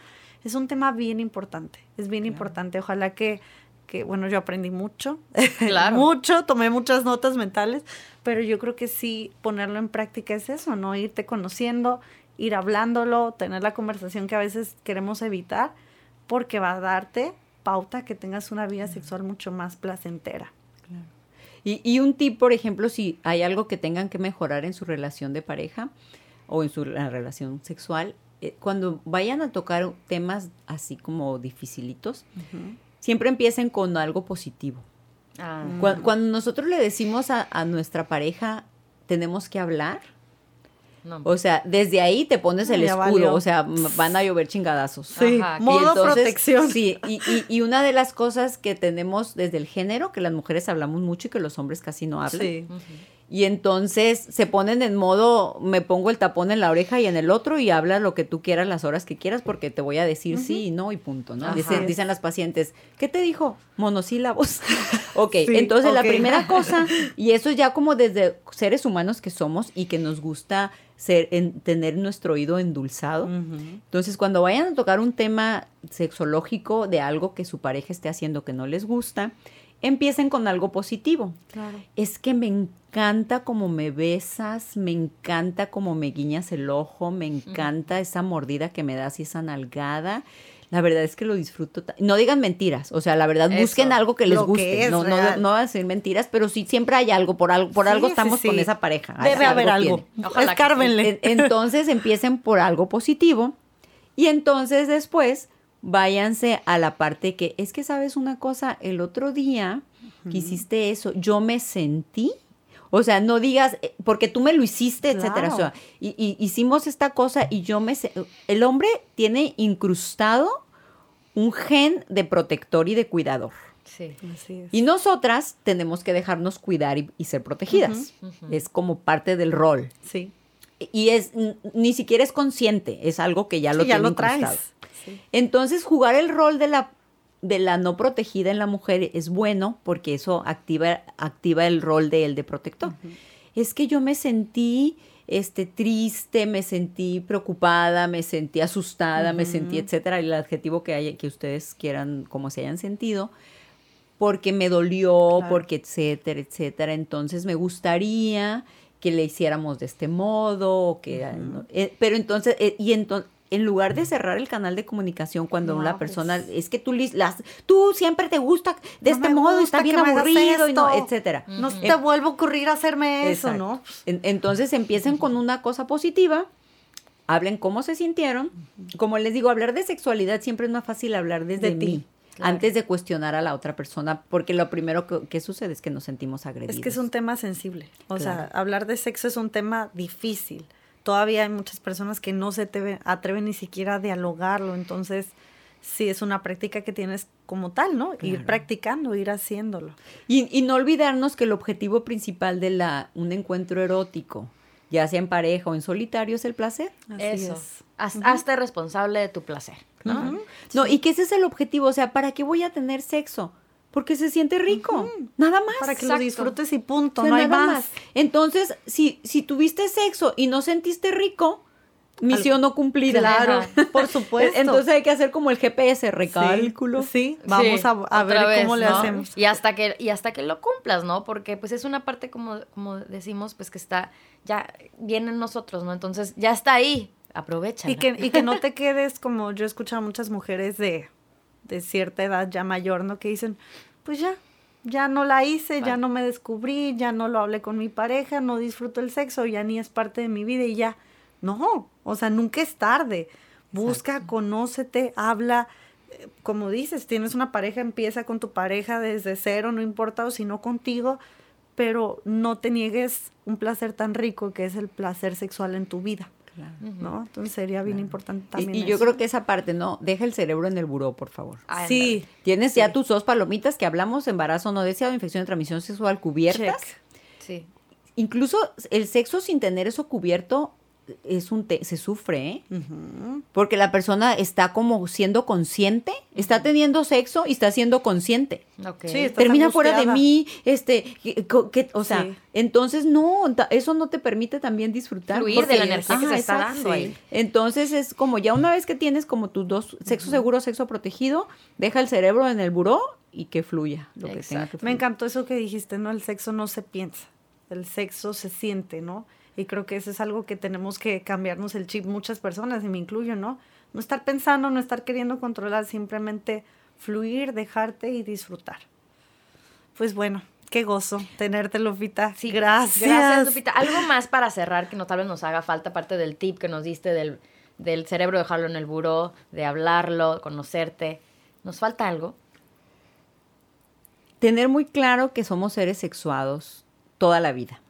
es un tema bien importante, es bien importante. Ojalá que, que, bueno, yo aprendí mucho, Claro. mucho, tomé muchas notas mentales, pero yo creo que sí ponerlo en práctica es eso, ¿no? Irte conociendo, ir hablándolo, tener la conversación que a veces queremos evitar, porque va a darte pauta que tengas una vida sexual mucho más placentera. Y, y un tip, por ejemplo, si hay algo que tengan que mejorar en su relación de pareja o en su la relación sexual, eh, cuando vayan a tocar temas así como dificilitos, siempre empiecen con algo positivo. Ah, Cua- Cuando, nosotros le decimos a, a nuestra pareja, tenemos que hablar, no. o sea, desde ahí te pones el Ya escudo, valió. o sea, van a llover chingadazos. Sí, Ajá. Y modo protección. Sí, y, y- y una de las cosas que tenemos desde el género, que las mujeres hablamos mucho y que los hombres casi no hablan, Sí. Y entonces se ponen en modo, me pongo el tapón en la oreja y en el otro y habla lo que tú quieras las horas que quieras porque te voy a decir sí y no y punto, ¿no? Dicen, dicen las pacientes, ¿qué te dijo? Monosílabos. ok, Sí, entonces la primera cosa, y eso ya como desde seres humanos que somos y que nos gusta ser, en, tener nuestro oído endulzado. Entonces, cuando vayan a tocar un tema sexológico de algo que su pareja esté haciendo que no les gusta, empiecen con algo positivo Claro. es que me encanta como me besas, me encanta como me guiñas el ojo, me encanta esa mordida que me das y esa nalgada. La verdad es que lo disfruto. No digan mentiras, o sea, la verdad, Eso, busquen algo que les que guste. no, no, van a decir mentiras, pero sí siempre hay algo, por algo, por Sí, algo estamos sí. con esa pareja. Debe haber algo. Ojalá que. En- Entonces empiecen por algo positivo y entonces después váyanse a la parte que es que sabes una cosa, el otro día que hiciste eso, yo me sentí, o sea, no digas eh, porque tú me lo hiciste, etcétera. O sea, y, y hicimos esta cosa y yo me el hombre tiene incrustado un gen de protector y de cuidador. Sí. Así es. Y nosotras tenemos que dejarnos cuidar y, y ser protegidas. Es como parte del rol. Sí. Y es ni siquiera es consciente, es algo que ya lo Sí, ya tiene lo traes. Sí. Entonces, jugar el rol de la de la no protegida en la mujer es bueno porque eso activa activa el rol de él de protector. Es que yo me sentí este triste, me sentí preocupada, me sentí asustada, me sentí etcétera, el adjetivo que haya, que ustedes quieran como se hayan sentido porque me dolió, Claro. porque etcétera, etcétera. Entonces me gustaría que le hiciéramos de este modo, o que. Eh, pero entonces, eh, y entonces, en lugar de cerrar el canal de comunicación cuando No, una persona, pues. es que tú, las, tú siempre te gusta de No este modo, está bien aburrido, y no, etcétera. No te vuelve a ocurrir hacerme eso. ¿no? En- Entonces empiecen con una cosa positiva, hablen cómo se sintieron. Como les digo, hablar de sexualidad siempre es más fácil hablar desde De ti, claro. antes de cuestionar a la otra persona, porque lo primero que, que sucede es que nos sentimos agredidos. Es que es un tema sensible. O sea, hablar de sexo es un tema difícil. Todavía hay muchas personas que no se te atreven ni siquiera a dialogarlo. Entonces, sí es una práctica que tienes como tal, ¿no? Ir practicando, ir haciéndolo. Y, y no olvidarnos que el objetivo principal de la, un encuentro erótico, ya sea en pareja o en solitario, es el placer. Así Eso. es. Haz- Hazte responsable de tu placer. ¿no? No, y que ese es el objetivo. O sea, ¿para qué voy a tener sexo? Porque se siente rico. Nada más. Para que Exacto. lo disfrutes y punto, O sea, no hay nada más. Entonces, si, si tuviste sexo y no sentiste rico, misión no cumplida. Claro, por supuesto. Entonces hay que hacer como el GPS, recálculo. Sí, vamos Sí, a, a ver vez, cómo le hacemos. Y hasta que, y hasta que lo cumplas, ¿no? Porque pues es una parte como, como decimos, pues que está ya viene en nosotros, ¿no? Entonces ya está ahí. Aprovecha. Y que, y que no te quedes como yo he escuchado a muchas mujeres de, de cierta edad ya mayor, ¿no? Que dicen, pues ya, ya no la hice, ya no me descubrí, ya no lo hablé con mi pareja, no disfruto el sexo, ya ni es parte de mi vida y ya. No, o sea, nunca es tarde. Busca, conócete, habla. eh, Como dices, tienes una pareja, empieza con tu pareja desde cero, no importa, o si no contigo, pero no te niegues un placer tan rico que es el placer sexual en tu vida. Claro. ¿no? Entonces sería bien importante también. y yo eso. creo que esa parte, ¿no? Deja el cerebro en el buró, por favor. Ah, sí, Tienes ya tus dos palomitas que hablamos, embarazo no deseado, infección de transmisión sexual cubiertas. check. Sí. Incluso el sexo sin tener eso cubierto es un te- se sufre, ¿eh? Porque la persona está como siendo consciente, está teniendo sexo y está siendo consciente. Sí, Termina fuera de mí, este, que- co- que- o sea, Sí. entonces no, eso no te permite también disfrutar. Fluir porque- de la energía que se está exacto. dando ahí. Entonces es como ya una vez que tienes como tus dos, sexo seguro, sexo protegido, deja el cerebro en el buró y que fluya lo que tenga Me encantó eso que dijiste, ¿no? El sexo no se piensa, el sexo se siente, ¿no? Y creo que eso es algo que tenemos que cambiarnos el chip muchas personas, y me incluyo, ¿no? No estar pensando, no estar queriendo controlar, simplemente fluir, dejarte y disfrutar. Pues bueno, qué gozo tenerte, Lupita. Sí, gracias. Gracias, Lupita. Algo más para cerrar que no, tal vez nos haga falta, aparte del tip que nos diste del, del cerebro, dejarlo en el buró, de hablarlo, conocerte. ¿Nos falta algo? Tener muy claro que somos seres sexuados toda la vida.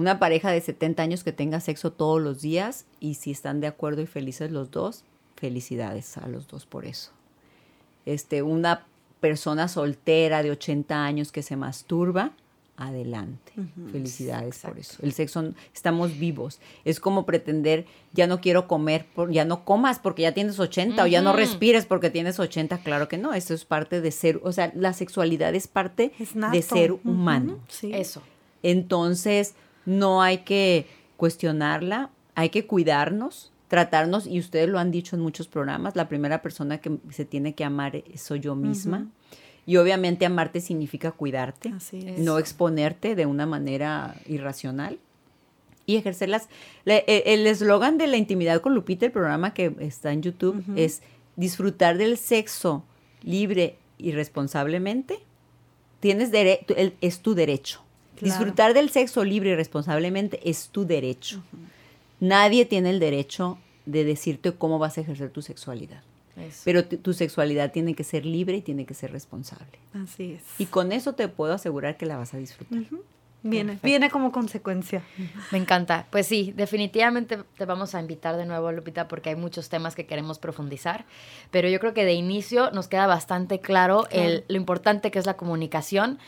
Una pareja de 70 años que tenga sexo todos los días y si están de acuerdo y felices los dos, felicidades a los dos por eso. Este, una persona soltera de 80 años que se masturba, adelante. Felicidades por eso. El sexo, estamos vivos. Es como pretender, ya no quiero comer, por, ya no comas porque ya tienes 80 o ya no respires porque tienes 80. Claro que no, esto es parte de ser, o sea, la sexualidad es parte Es de ser humano. sí. Eso. Entonces, no hay que cuestionarla, hay que cuidarnos, tratarnos, y ustedes lo han dicho en muchos programas, la primera persona que se tiene que amar soy yo misma. Y obviamente amarte significa cuidarte, Así es. no exponerte de una manera irracional y ejercerlas. Le- e- el eslogan de la intimidad con Lupita, el programa que está en YouTube, es disfrutar del sexo libre y responsablemente. Tienes dere- tu- el- es tu derecho. Claro. Disfrutar del sexo libre y responsablemente es tu derecho. Nadie tiene el derecho de decirte cómo vas a ejercer tu sexualidad. Eso. Pero tu- sexualidad tiene que ser libre y tiene que ser responsable. Así es. Y con eso te puedo asegurar que la vas a disfrutar. Viene, Perfecto. viene como consecuencia. Me encanta. Pues sí, definitivamente te vamos a invitar de nuevo, Lupita, porque hay muchos temas que queremos profundizar. Pero yo creo que de inicio nos queda bastante claro, el- lo importante que es la comunicación,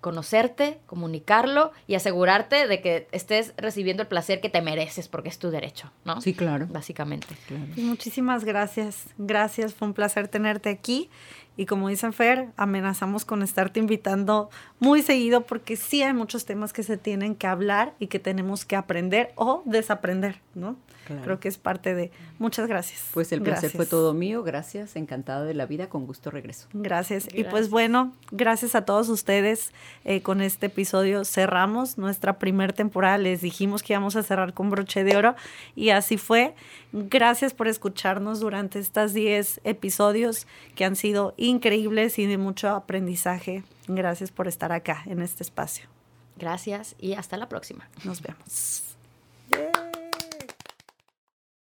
conocerte, comunicarlo y asegurarte de que estés recibiendo el placer que te mereces, porque es tu derecho, ¿no? Sí, claro. Básicamente. claro. Pues muchísimas gracias. Gracias, fue un placer tenerte aquí. Y como dicen Fer, amenazamos con estarte invitando muy seguido porque sí hay muchos temas que se tienen que hablar y que tenemos que aprender o desaprender, ¿no? Claro. Creo que es parte de... Muchas gracias. Pues el placer Gracias. fue todo mío. Gracias. Encantada de la vida. Con gusto regreso. Gracias. Y pues Gracias. bueno, gracias a todos ustedes. Eh, con este episodio cerramos nuestra primer temporada. Les dijimos que íbamos a cerrar con broche de oro y así fue. Gracias por escucharnos durante estos 10 episodios que han sido increíbles y de mucho aprendizaje. Gracias por estar acá en este espacio. Gracias y hasta la próxima. Nos vemos.